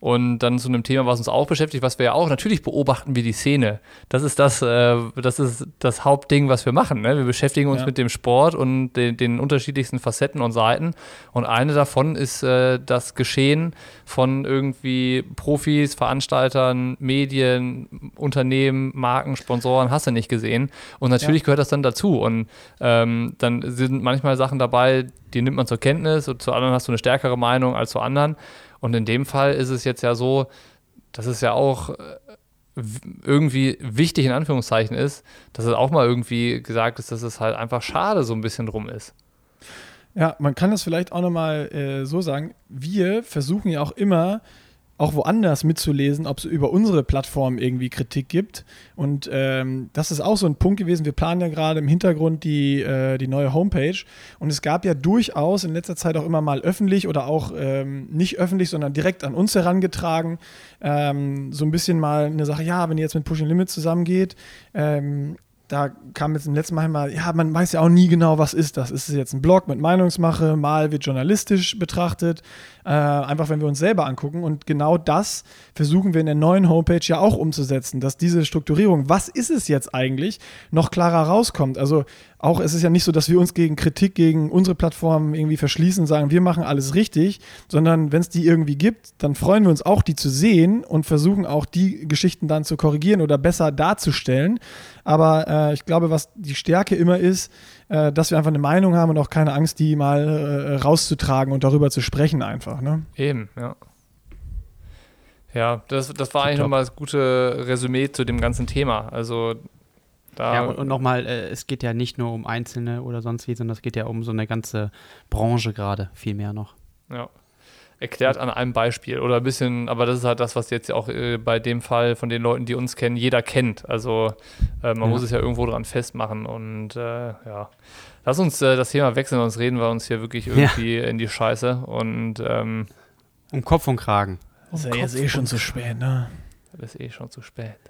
und dann zu einem Thema, was uns auch beschäftigt, was wir ja auch, natürlich beobachten wir die Szene. Das ist das, äh, das ist das Hauptding, was wir machen. Ne? Wir beschäftigen uns ja. mit dem Sport und den, den, unterschiedlichsten Facetten und Seiten. Und eine davon ist äh, das Geschehen von irgendwie Profis, Veranstaltern, Medien, Unternehmen, Marken, Sponsoren, hast du nicht gesehen. Und natürlich ja. gehört das dann dazu. Und ähm, dann sind manchmal Sachen dabei, die nimmt man zur Kenntnis und zu anderen hast du eine stärkere Meinung als zu anderen. Und in dem Fall ist es jetzt ja so, dass es ja auch äh, irgendwie wichtig in Anführungszeichen ist, dass es auch mal irgendwie gesagt ist, dass es halt einfach schade so ein bisschen drum ist. Ja, man kann das vielleicht auch nochmal äh, so sagen. Wir versuchen ja auch immer auch woanders mitzulesen, ob es über unsere Plattform irgendwie Kritik gibt. Und ähm, das ist auch so ein Punkt gewesen. Wir planen ja gerade im Hintergrund die, äh, die neue Homepage. Und es gab ja durchaus in letzter Zeit auch immer mal öffentlich oder auch ähm, nicht öffentlich, sondern direkt an uns herangetragen. Ähm, so ein bisschen mal eine Sache, ja, wenn ihr jetzt mit Pushing Limits zusammengeht, ähm, da kam jetzt im letzten Mal mal, ja, man weiß ja auch nie genau, was ist das. Ist es jetzt ein Blog mit Meinungsmache, mal wird journalistisch betrachtet, äh, einfach wenn wir uns selber angucken. Und genau das versuchen wir in der neuen Homepage ja auch umzusetzen, dass diese Strukturierung, was ist es jetzt eigentlich, noch klarer rauskommt. Also auch es ist ja nicht so, dass wir uns gegen Kritik gegen unsere Plattform irgendwie verschließen und sagen, wir machen alles richtig, sondern wenn es die irgendwie gibt, dann freuen wir uns auch, die zu sehen und versuchen auch die Geschichten dann zu korrigieren oder besser darzustellen. Aber äh, ich glaube, was die Stärke immer ist, äh, dass wir einfach eine Meinung haben und auch keine Angst, die mal äh, rauszutragen und darüber zu sprechen einfach. Ne? Eben, ja. Ja, das, das war eigentlich nochmal das gute Resümee zu dem ganzen Thema. Also da ja, und, und nochmal, äh, es geht ja nicht nur um Einzelne oder sonst wie, sondern es geht ja um so eine ganze Branche gerade, viel mehr noch. Ja. Erklärt an einem Beispiel oder ein bisschen, aber das ist halt das, was jetzt auch äh, bei dem Fall von den Leuten, die uns kennen, jeder kennt. Also äh, man ja. muss es ja irgendwo dran festmachen und äh, ja. Lass uns äh, das Thema wechseln, sonst reden wir uns hier wirklich irgendwie ja. in die Scheiße und ähm, um Kopf und Kragen. Das ist ja jetzt eh schon zu spät, ne? Das ist eh schon zu spät.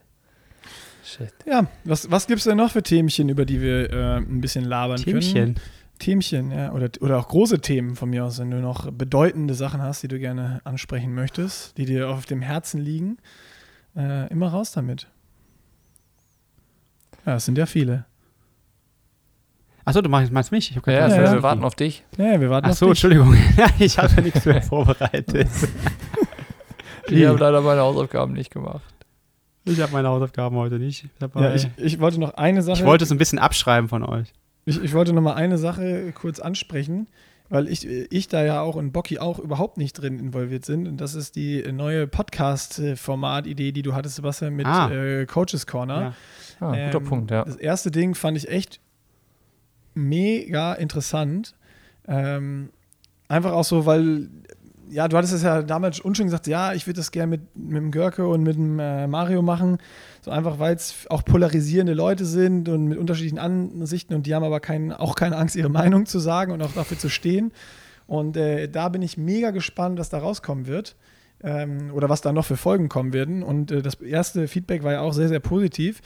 Shit. Ja, was, was gibt es denn noch für Themchen, über die wir äh, ein bisschen labern Themchen. können? Themchen, ja. Oder, oder auch große Themen von mir aus, wenn du noch bedeutende Sachen hast, die du gerne ansprechen möchtest, die dir auf dem Herzen liegen. Äh, immer raus damit. Ja, es sind ja viele. Achso, du meinst mich? Ich hab ja, ja, ja, wir warten auf dich. Ja, wir warten Ach auf so, dich. Entschuldigung. ich habe nichts mehr vorbereitet. ich habe leider meine Hausaufgaben nicht gemacht. Ich habe meine Hausaufgaben heute nicht dabei. Ja, ich, ich wollte noch eine Sache. Ich wollte es ein bisschen abschreiben von euch. Ich, ich wollte noch mal eine Sache kurz ansprechen, weil ich, ich da ja auch und Bocky auch überhaupt nicht drin involviert sind. Und das ist die neue Podcast-Format-Idee, die du hattest, Sebastian, mit ah. äh, Coaches Corner. Ja. Ah, guter ähm, Punkt, ja. Das erste Ding fand ich echt mega interessant. Ähm, einfach auch so, weil ja, du hattest es ja damals schon gesagt, ja, ich würde das gerne mit, mit dem Görke und mit dem äh, Mario machen. So einfach, weil es auch polarisierende Leute sind und mit unterschiedlichen Ansichten und die haben aber kein, auch keine Angst, ihre Meinung zu sagen und auch dafür zu stehen. Und äh, da bin ich mega gespannt, was da rauskommen wird. Ähm, oder was da noch für Folgen kommen werden. Und äh, das erste Feedback war ja auch sehr, sehr positiv.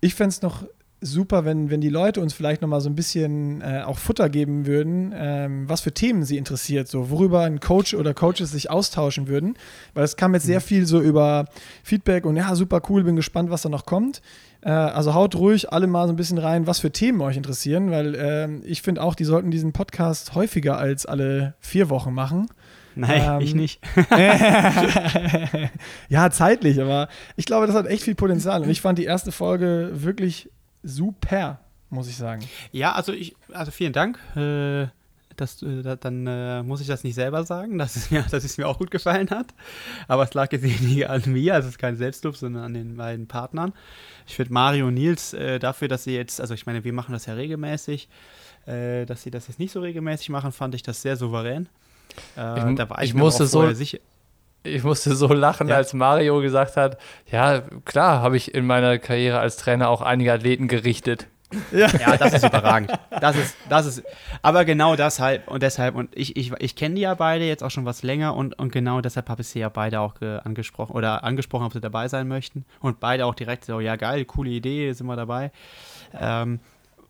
Ich fände es noch super, wenn, wenn die Leute uns vielleicht nochmal so ein bisschen äh, auch Futter geben würden, ähm, was für Themen sie interessiert, so worüber ein Coach oder Coaches sich austauschen würden. Weil es kam jetzt sehr mhm. viel so über Feedback und ja, super cool, bin gespannt, was da noch kommt. Äh, also haut ruhig alle mal so ein bisschen rein, was für Themen euch interessieren, weil äh, ich finde auch, die sollten diesen Podcast häufiger als alle vier Wochen machen. Nein, ähm, ich nicht. ja, zeitlich, aber ich glaube, das hat echt viel Potenzial. Und ich fand die erste Folge wirklich super, muss ich sagen. Ja, also ich, also vielen Dank. Äh, das, äh, dann äh, muss ich das nicht selber sagen, dass es, mir, dass es mir auch gut gefallen hat. Aber es lag jetzt weniger an mir, also es ist kein Selbstlob, sondern an den beiden Partnern. Ich finde Mario und Nils äh, dafür, dass sie jetzt, also ich meine, wir machen das ja regelmäßig, äh, dass sie das jetzt nicht so regelmäßig machen, fand ich das sehr souverän. Äh, ich, da war ich, ich musste so sicher ich musste so lachen, ja. als Mario gesagt hat, ja, klar, habe ich in meiner Karriere als Trainer auch einige Athleten gerichtet. Ja. ja, das ist überragend. Das ist, das ist, aber genau deshalb und deshalb, und ich, ich, ich kenne die ja beide jetzt auch schon was länger und, und genau deshalb habe ich sie ja beide auch angesprochen oder angesprochen, ob sie dabei sein möchten. Und beide auch direkt so, ja geil, coole Idee, sind wir dabei. Ähm,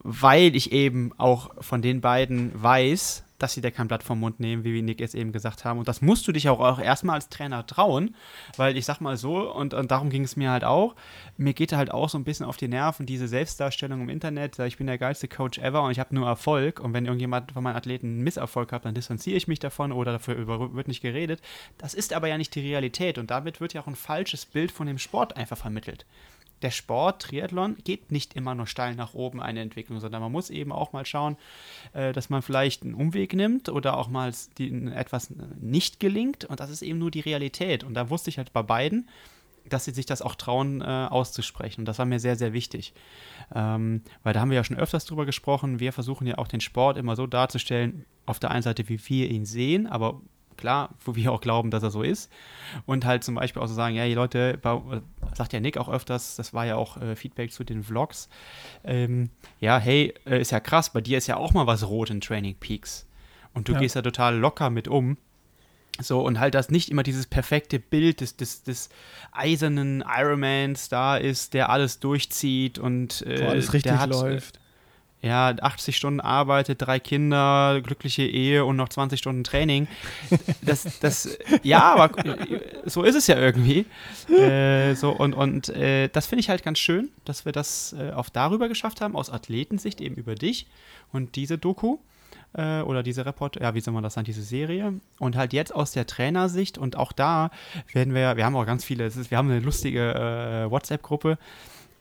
weil ich eben auch von den beiden weiß, dass sie dir kein Blatt vom Mund nehmen, wie Nick jetzt eben gesagt haben. Und das musst du dich auch, auch erstmal als Trainer trauen, weil ich sag mal so, und, und darum ging es mir halt auch, mir geht halt auch so ein bisschen auf die Nerven, diese Selbstdarstellung im Internet, ich bin der geilste Coach ever und ich habe nur Erfolg und wenn irgendjemand von meinen Athleten einen Misserfolg hat, dann distanziere ich mich davon oder dafür wird nicht geredet. Das ist aber ja nicht die Realität und damit wird ja auch ein falsches Bild von dem Sport einfach vermittelt der Sport, Triathlon, geht nicht immer nur steil nach oben eine Entwicklung, sondern man muss eben auch mal schauen, äh, dass man vielleicht einen Umweg nimmt oder auch mal etwas nicht gelingt. Und das ist eben nur die Realität. Und da wusste ich halt bei beiden, dass sie sich das auch trauen äh, auszusprechen. Und das war mir sehr, sehr wichtig. Ähm, weil da haben wir ja schon öfters drüber gesprochen. Wir versuchen ja auch den Sport immer so darzustellen, auf der einen Seite, wie wir ihn sehen, aber klar, wo wir auch glauben, dass er so ist. Und halt zum Beispiel auch so sagen, ja, die Leute, sagt ja Nick auch öfters, das war ja auch äh, Feedback zu den Vlogs, ähm, ja, hey, äh, ist ja krass, bei dir ist ja auch mal was rot in Training Peaks. Und du ja. gehst da total locker mit um. So, und halt, dass nicht immer dieses perfekte Bild des, des, des eisernen Ironmans da ist, der alles durchzieht und äh, Wo alles richtig hat, läuft ja, 80 Stunden arbeitet, drei Kinder, glückliche Ehe und noch 20 Stunden Training. Das, das, ja, aber so ist es ja irgendwie. Äh, so, und und äh, das finde ich halt ganz schön, dass wir das äh, auch darüber geschafft haben, aus Athletensicht eben über dich und diese Doku äh, oder diese Report, ja, wie soll man das sagen, diese Serie. Und halt jetzt aus der Trainersicht und auch da werden wir, wir haben auch ganz viele, ist, wir haben eine lustige äh, WhatsApp-Gruppe,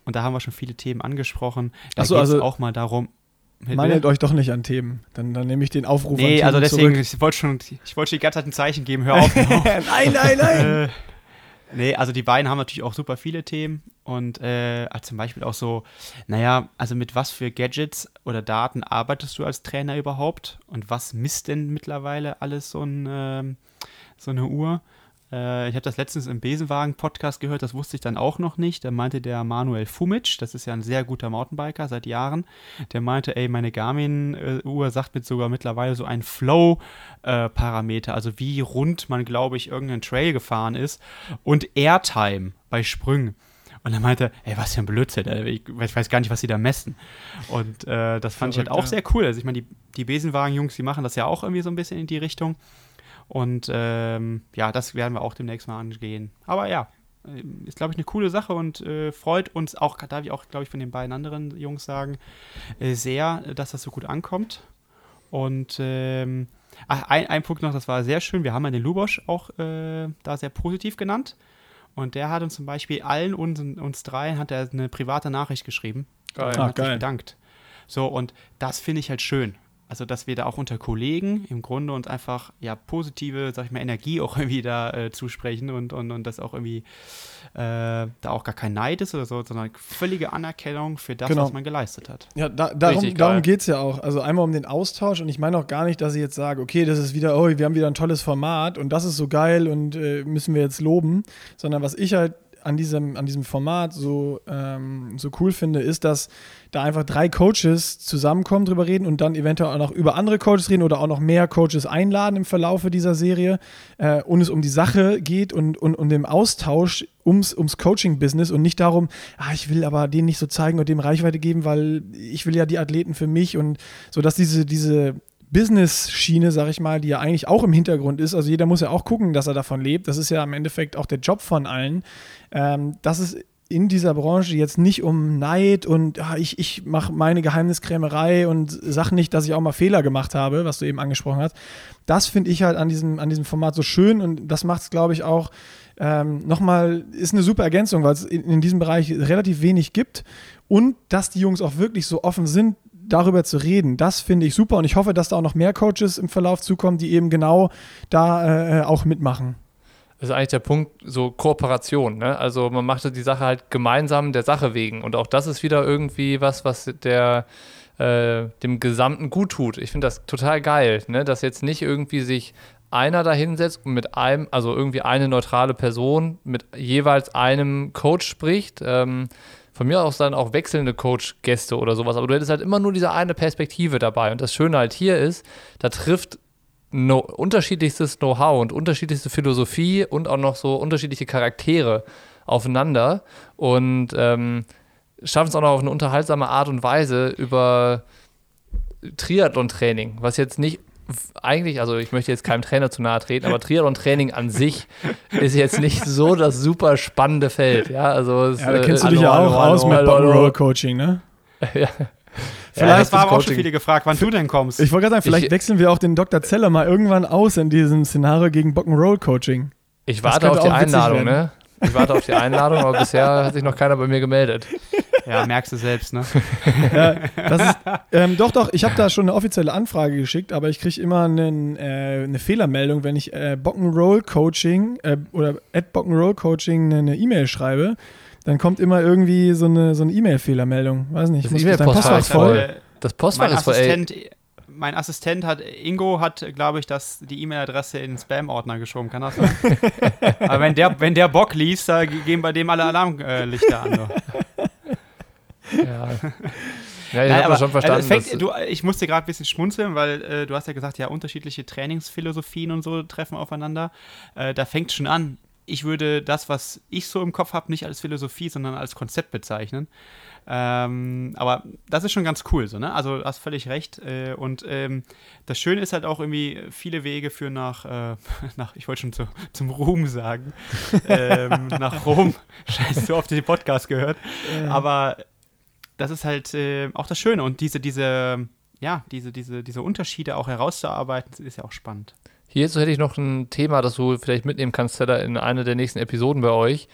und da haben wir schon viele Themen angesprochen. Da Achso, also auch mal darum. Mangelt euch doch nicht an Themen. Dann, dann nehme ich den Aufruf nee, an Nee, also deswegen, zurück. ich wollte schon, ich wollte die ganze Zeit ein Zeichen geben, hör auf. nein, nein, nein. äh, nee, also die beiden haben natürlich auch super viele Themen und äh, zum Beispiel auch so, naja, also mit was für Gadgets oder Daten arbeitest du als Trainer überhaupt und was misst denn mittlerweile alles so, ein, äh, so eine Uhr? Äh, ich habe das letztens im Besenwagen-Podcast gehört, das wusste ich dann auch noch nicht. Da meinte der Manuel Fumic, das ist ja ein sehr guter Mountainbiker seit Jahren, der meinte, ey, meine Garmin-Uhr sagt mit sogar mittlerweile so ein Flow-Parameter, also wie rund man, glaube ich, irgendeinen Trail gefahren ist und Airtime bei Sprüngen. Und er meinte, ey, was für ein Blödsinn, ich, ich weiß gar nicht, was sie da messen. Und äh, das fand Verrückt, ich halt auch ja. sehr cool. Also ich meine, die, die Besenwagen-Jungs, die machen das ja auch irgendwie so ein bisschen in die Richtung. Und ähm, ja, das werden wir auch demnächst mal angehen. Aber ja, äh, ist, glaube ich, eine coole Sache und äh, freut uns auch, darf ich auch, glaube ich, von den beiden anderen Jungs sagen, äh, sehr, dass das so gut ankommt. Und ähm, ach, ein, ein Punkt noch, das war sehr schön. Wir haben ja den Lubosch auch äh, da sehr positiv genannt. Und der hat uns zum Beispiel allen uns, uns dreien hat er eine private Nachricht geschrieben. Geil. Und hat ah, sich bedankt. So, und das finde ich halt schön. Also, dass wir da auch unter Kollegen im Grunde uns einfach ja positive, sag ich mal, Energie auch irgendwie da äh, zusprechen und, und, und das auch irgendwie äh, da auch gar kein Neid ist oder so, sondern völlige Anerkennung für das, genau. was man geleistet hat. Ja, da, darum, darum geht es ja auch. Also einmal um den Austausch und ich meine auch gar nicht, dass ich jetzt sage, okay, das ist wieder, oh, wir haben wieder ein tolles Format und das ist so geil und äh, müssen wir jetzt loben, sondern was ich halt an diesem, an diesem Format so, ähm, so cool finde, ist, dass da einfach drei Coaches zusammenkommen, drüber reden und dann eventuell auch noch über andere Coaches reden oder auch noch mehr Coaches einladen im Verlaufe dieser Serie äh, und es um die Sache geht und, und, und dem Austausch ums, ums Coaching-Business und nicht darum, ah, ich will aber denen nicht so zeigen und dem Reichweite geben, weil ich will ja die Athleten für mich und so, dass diese, diese Business-Schiene, sag ich mal, die ja eigentlich auch im Hintergrund ist. Also jeder muss ja auch gucken, dass er davon lebt. Das ist ja im Endeffekt auch der Job von allen. Ähm, dass es in dieser Branche jetzt nicht um Neid und ja, ich, ich mache meine Geheimniskrämerei und sag nicht, dass ich auch mal Fehler gemacht habe, was du eben angesprochen hast. Das finde ich halt an diesem, an diesem Format so schön und das macht es, glaube ich, auch ähm, nochmal, ist eine super Ergänzung, weil es in, in diesem Bereich relativ wenig gibt und dass die Jungs auch wirklich so offen sind, darüber zu reden, das finde ich super und ich hoffe, dass da auch noch mehr Coaches im Verlauf zukommen, die eben genau da äh, auch mitmachen. Das ist eigentlich der Punkt, so Kooperation. Ne? Also man macht die Sache halt gemeinsam der Sache wegen. Und auch das ist wieder irgendwie was, was der äh, dem Gesamten gut tut. Ich finde das total geil, ne? dass jetzt nicht irgendwie sich einer da hinsetzt und mit einem, also irgendwie eine neutrale Person mit jeweils einem Coach spricht. Ähm, von mir aus dann auch wechselnde Coach-Gäste oder sowas, aber du hättest halt immer nur diese eine Perspektive dabei. Und das Schöne halt hier ist, da trifft no, unterschiedlichstes Know-how und unterschiedlichste Philosophie und auch noch so unterschiedliche Charaktere aufeinander und ähm, schaffen es auch noch auf eine unterhaltsame Art und Weise über Triathlon-Training, was jetzt nicht eigentlich, also ich möchte jetzt keinem Trainer zu nahe treten, aber Triathlon-Training an sich ist jetzt nicht so das super spannende Feld. Ja, also es, ja, da kennst äh, du dich ja auch hallo, aus mit Roll-Coaching, ne? ja. Vielleicht ja, das war aber auch schon viele gefragt, wann du denn kommst. Ich wollte gerade sagen, vielleicht ich, wechseln wir auch den Dr. Zeller mal irgendwann aus in diesem Szenario gegen Bock'n'Roll-Coaching. Ich warte auf die Einladung, ne? Ich warte auf die Einladung, aber bisher hat sich noch keiner bei mir gemeldet. Ja, merkst du selbst, ne? ja, ist, ähm, doch, doch, ich habe da schon eine offizielle Anfrage geschickt, aber ich kriege immer einen, äh, eine Fehlermeldung, wenn ich äh, Bock'n'Roll Coaching äh, oder at Bock'n'Roll Coaching eine E-Mail schreibe, dann kommt immer irgendwie so eine so E-Mail-Fehlermeldung. Weiß nicht, das E-Mail-Postfach ist voll. Das Postfach ist voll. Assistent, mein Assistent hat, Ingo hat, glaube ich, das, die E-Mail-Adresse in den Spam-Ordner geschoben, kann das sein? Aber wenn der, wenn der Bock liest, da gehen bei dem alle Alarmlichter an. Ja. Ja, ich habe das schon verstanden. Äh, fängt, du, ich musste gerade ein bisschen schmunzeln, weil äh, du hast ja gesagt, ja, unterschiedliche Trainingsphilosophien und so treffen aufeinander. Äh, da fängt schon an. Ich würde das, was ich so im Kopf habe, nicht als Philosophie, sondern als Konzept bezeichnen. Ähm, aber das ist schon ganz cool, so, ne? Also, du hast völlig recht. Äh, und ähm, das Schöne ist halt auch irgendwie, viele Wege führen nach, äh, nach ich wollte schon zu, zum Ruhm sagen, ähm, nach Rom. Scheiße, so oft den Podcast gehört. Aber das ist halt äh, auch das Schöne. Und diese, diese, ja, diese, diese, diese Unterschiede auch herauszuarbeiten, ist ja auch spannend. Hierzu hätte ich noch ein Thema, das du vielleicht mitnehmen kannst, Stella, in einer der nächsten Episoden bei euch.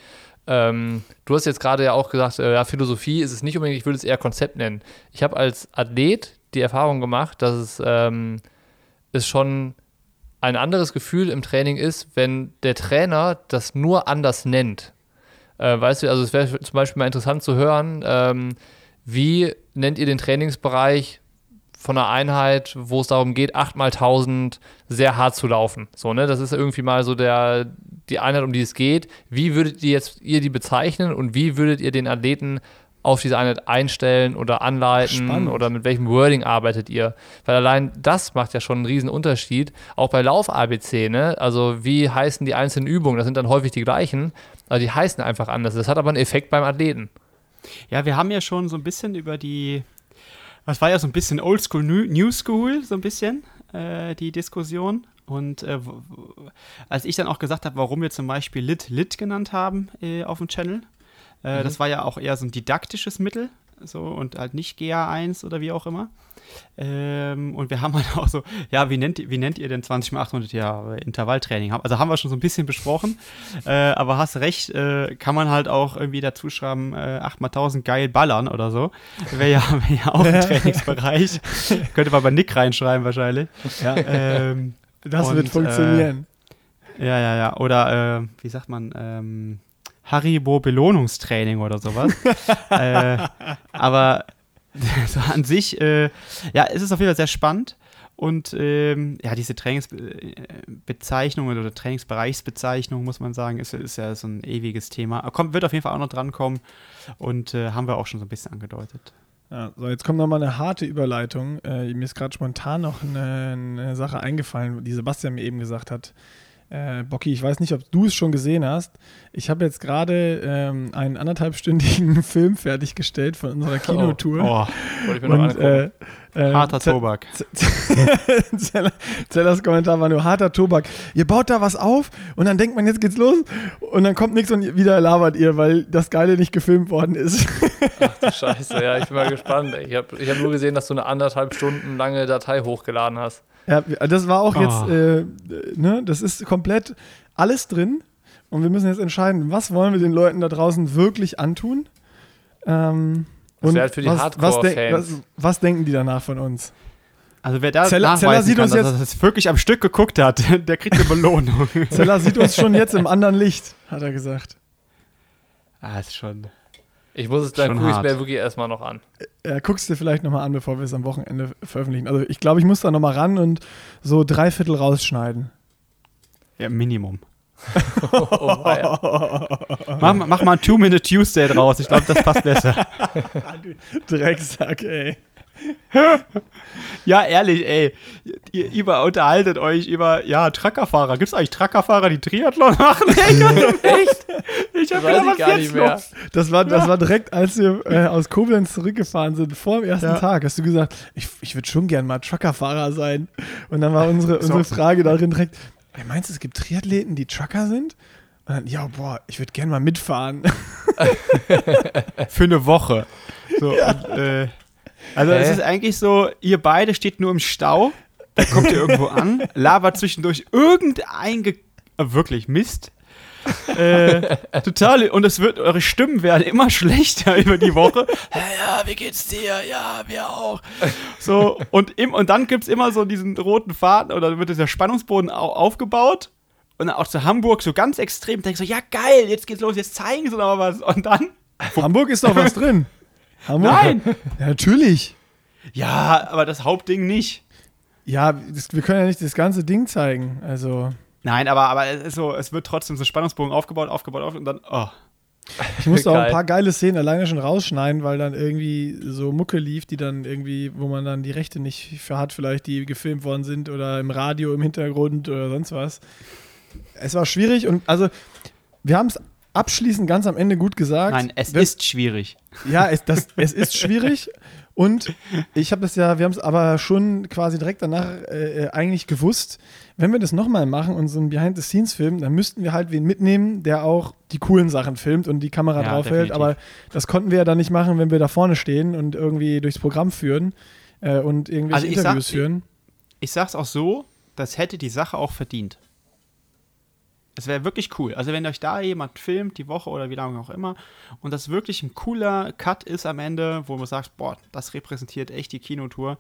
Ähm, du hast jetzt gerade ja auch gesagt, äh, ja, Philosophie ist es nicht unbedingt, ich würde es eher Konzept nennen. Ich habe als Athlet die Erfahrung gemacht, dass es, ähm, es schon ein anderes Gefühl im Training ist, wenn der Trainer das nur anders nennt. Äh, weißt du, also es wäre zum Beispiel mal interessant zu hören, ähm, wie nennt ihr den Trainingsbereich von einer Einheit, wo es darum geht, 8 mal 1000 sehr hart zu laufen? So, ne? Das ist irgendwie mal so der, die Einheit, um die es geht. Wie würdet ihr jetzt ihr die bezeichnen und wie würdet ihr den Athleten auf diese Einheit einstellen oder anleiten Spannend. oder mit welchem Wording arbeitet ihr? Weil allein das macht ja schon einen riesen Unterschied. Auch bei Lauf-ABC, ne? Also wie heißen die einzelnen Übungen? Das sind dann häufig die gleichen, aber die heißen einfach anders. Das hat aber einen Effekt beim Athleten. Ja, wir haben ja schon so ein bisschen über die, was war ja so ein bisschen Oldschool, New, New School, so ein bisschen, äh, die Diskussion. Und äh, als ich dann auch gesagt habe, warum wir zum Beispiel Lit Lit genannt haben äh, auf dem Channel, äh, das war ja auch eher so ein didaktisches Mittel, so und halt nicht GA1 oder wie auch immer. Ähm, und wir haben halt auch so, ja, wie nennt, ihr- wie nennt ihr denn 20 mal 800 ja, Intervalltraining? Also haben wir schon so ein bisschen besprochen, äh, aber hast recht, äh, kann man halt auch irgendwie dazu schreiben, äh, 8 mal 1000 geil ballern oder so. Wäre ja, wär ja auch ein Trainingsbereich. Könnte man bei Nick reinschreiben wahrscheinlich. Ja, Ähm, das und, wird funktionieren. ja, ja, ja. Oder, äh, wie sagt man, ähm, Haribo-Belohnungstraining oder sowas. äh, aber so an sich, äh, ja, es ist auf jeden Fall sehr spannend. Und ähm, ja, diese Trainingsbezeichnung oder Trainingsbereichsbezeichnung, muss man sagen, ist, ist ja so ein ewiges Thema. Kommt, wird auf jeden Fall auch noch drankommen und äh, haben wir auch schon so ein bisschen angedeutet. Ja, so, jetzt kommt nochmal eine harte Überleitung. Äh, mir ist gerade spontan noch eine, eine Sache eingefallen, die Sebastian mir eben gesagt hat. Äh, Bocky, ich weiß nicht, ob du es schon gesehen hast. Ich habe jetzt gerade ähm, einen anderthalbstündigen Film fertiggestellt von unserer Kinotour. Oh, Wollte ich mir noch Und angucken. äh, äh, harter Tobak. Zeller- Zellers Kommentar war nur harter Tobak. Ihr baut da was auf und dann denkt man, jetzt geht's los und dann kommt nichts und wieder labert ihr, weil das Geile nicht gefilmt worden ist. Ach du Scheiße, ja, ich bin mal gespannt. Ich habe ich hab nur gesehen, dass du eine anderthalb Stunden lange Datei hochgeladen hast. Ja, das war auch jetzt, Oh. äh, ne, das ist komplett alles drin und wir müssen jetzt entscheiden, was wollen wir den Leuten da draußen wirklich antun. Ähm, Das und wäre halt für die was, was, denk, was, was denken die danach von uns? Also wer da Zeller- Zeller sieht kann, uns dass jetzt- er das wirklich am Stück geguckt hat, der kriegt eine Belohnung. Zeller sieht uns schon jetzt im anderen Licht, hat er gesagt. ah, ist schon. Ich muss es, dann Schon gucke ich es mir wirklich erstmal noch an. Ja, guckst dir vielleicht nochmal an, bevor wir es am Wochenende veröffentlichen. Also ich glaube, ich muss da nochmal ran und so drei Viertel rausschneiden. Ja, Minimum. Oh, weia. Mach, mal- mach mal ein Two-Minute-Tuesday draus. Ich glaube, das passt besser. Drecksack, ey. Ja, ehrlich, ey. Ihr, ihr unterhaltet euch über, ja, Truckerfahrer. Gibt es eigentlich Truckerfahrer, die Triathlon machen? Echt? Ich hab Weiß gedacht, was gar ist nicht jetzt mehr. los? Das war, das war direkt, als wir äh, aus Koblenz zurückgefahren sind, vor dem ersten Ja. Tag, hast du gesagt, ich, ich würde schon gern mal Truckerfahrer sein. Und dann war unsere, unsere Frage darin direkt, ey, meinst du, es gibt Triathleten, die Trucker sind? Und dann, ja, boah, ich würde gern mal mitfahren. Für eine Woche. So, und, äh, also Hä? es ist eigentlich so, ihr beide steht nur im Stau, da kommt ihr irgendwo an, labert zwischendurch irgendein Ge äh, wirklich Mist. äh, total, und es wird, eure Stimmen werden immer schlechter über die Woche. ja, ja, wie geht's dir? Ja, mir auch. So, und, im, und dann gibt's immer so diesen roten Faden oder wird dieser Spannungsboden au aufgebaut. Und dann auch zu Hamburg so ganz extrem, denkst so, ja geil, jetzt geht's los, jetzt zeigen sie mal was. Und dann, Hamburg ist doch was drin. Hamburg? nein, Ja, natürlich. Ja, aber das Hauptding nicht. Ja, das, wir können ja nicht das ganze Ding zeigen. Also, Nein, aber, aber es, ist so, es wird trotzdem so Spannungsbogen aufgebaut, aufgebaut, aufgebaut und dann, oh. ich musste auch ein paar geile Szenen alleine schon rausschneiden, weil dann irgendwie so Mucke lief, die dann irgendwie, wo man dann die Rechte nicht für hat, vielleicht die gefilmt worden sind oder im Radio im Hintergrund oder sonst was. Es war schwierig und also wir haben es abschließend ganz am Ende gut gesagt. Nein, es Wenn- ist schwierig. Ja, es, das, es ist schwierig. Und ich habe das ja, wir haben es aber schon quasi direkt danach äh, äh, eigentlich gewusst, wenn wir das nochmal machen und so einen Behind-the-Scenes-Film, dann müssten wir halt wen mitnehmen, der auch die coolen Sachen filmt und die Kamera Ja, draufhält. Aber das konnten wir ja dann nicht machen, wenn wir da vorne stehen und irgendwie durchs Programm führen äh, und irgendwelche Also ich sag- Interviews führen. Ich sag's auch so, das hätte die Sache auch verdient. Es wäre wirklich cool. Also wenn euch da jemand filmt, die Woche oder wie lange auch immer, und das wirklich ein cooler Cut ist am Ende, wo man sagt, boah, das repräsentiert echt die Kinotour,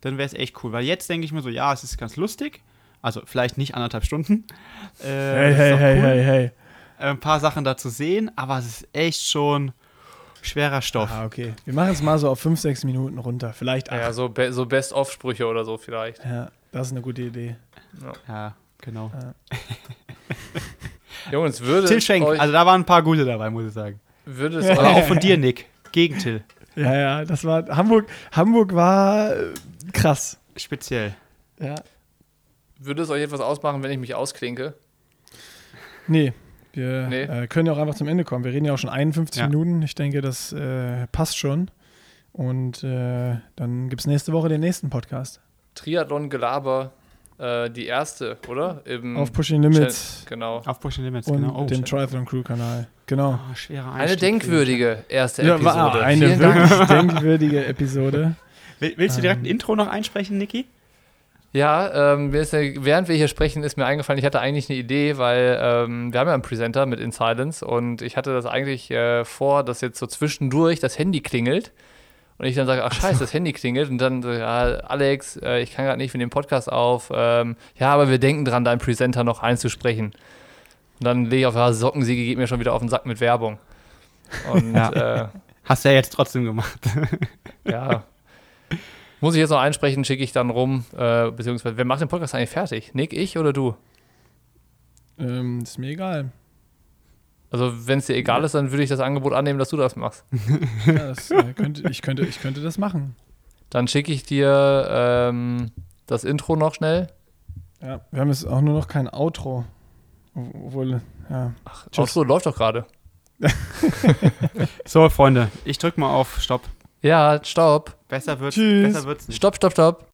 dann wäre es echt cool. Weil jetzt denke ich mir so, ja, es ist ganz lustig. Also vielleicht nicht anderthalb Stunden. Äh, Hey, es ist hey, auch hey, cool, hey, hey. äh, Ein paar Sachen da zu sehen, aber es ist echt schon schwerer Stoff. Ah, okay. Wir machen es mal so auf fünf, sechs Minuten runter. Vielleicht acht. Ja, so, be so Best-of-Sprüche oder so vielleicht. Ja, das ist eine gute Idee. Ja, genau. Jungs, würde Till es Schenk, euch, also da waren ein paar gute dabei, muss ich sagen. würde es. Aber auch von dir, Nick. gegen Till. Ja, ja, das war Hamburg. Hamburg war äh, krass. Speziell. Ja. Würde es euch etwas ausmachen, wenn ich mich ausklinke? Nee, wir Nee. Äh, können ja auch einfach zum Ende kommen. Wir reden ja auch schon 51 Ja. Minuten. Ich denke, das äh, passt schon. Und äh, dann gibt es nächste Woche den nächsten Podcast. Triathlon-Gelaber, äh, die erste, oder? Im Auf Pushing Limits Genau. Auf Pushing Limits, und genau. Oh, dem Triathlon Crew Kanal. Genau. schwerer Eine denkwürdige erste Ja, Episode. war eine Vielen Dank. wirklich denkwürdige Episode. Will, willst du direkt ein Ähm. Intro noch einsprechen, Niki? Ja, ähm, während wir hier sprechen, ist mir eingefallen, ich hatte eigentlich eine Idee, weil ähm, wir haben ja einen Presenter mit In Silence und ich hatte das eigentlich äh, vor, dass jetzt so zwischendurch das Handy klingelt und ich dann sage, ach scheiße, das Handy klingelt und dann so, ja, Alex, äh, ich kann gerade nicht für den Podcast auf. Ähm, ja, aber wir denken dran, deinen Presenter noch einzusprechen. Und dann lege ich auf, ja, Sockensiege geht mir schon wieder auf den Sack mit Werbung. Und Ja. äh, Hast du ja jetzt trotzdem gemacht. ja. Muss ich jetzt noch einsprechen, schicke ich dann rum, äh, beziehungsweise, wer macht den Podcast eigentlich fertig? Nick, ich oder du? Ähm, ist mir egal. Also, wenn es dir egal ist, dann würde ich das Angebot annehmen, dass du das machst. Ja, das, äh, könnte, ich, könnte, ich könnte das machen. Dann schicke ich dir ähm, das Intro noch schnell. Ja, wir haben jetzt auch nur noch kein Outro. Obwohl, ja. Ach. Outro läuft doch gerade. So, Freunde, ich drück mal auf Stopp. Ja, stopp. Besser wird's, Tschüss. besser wird's nicht. Stopp, stopp, stopp.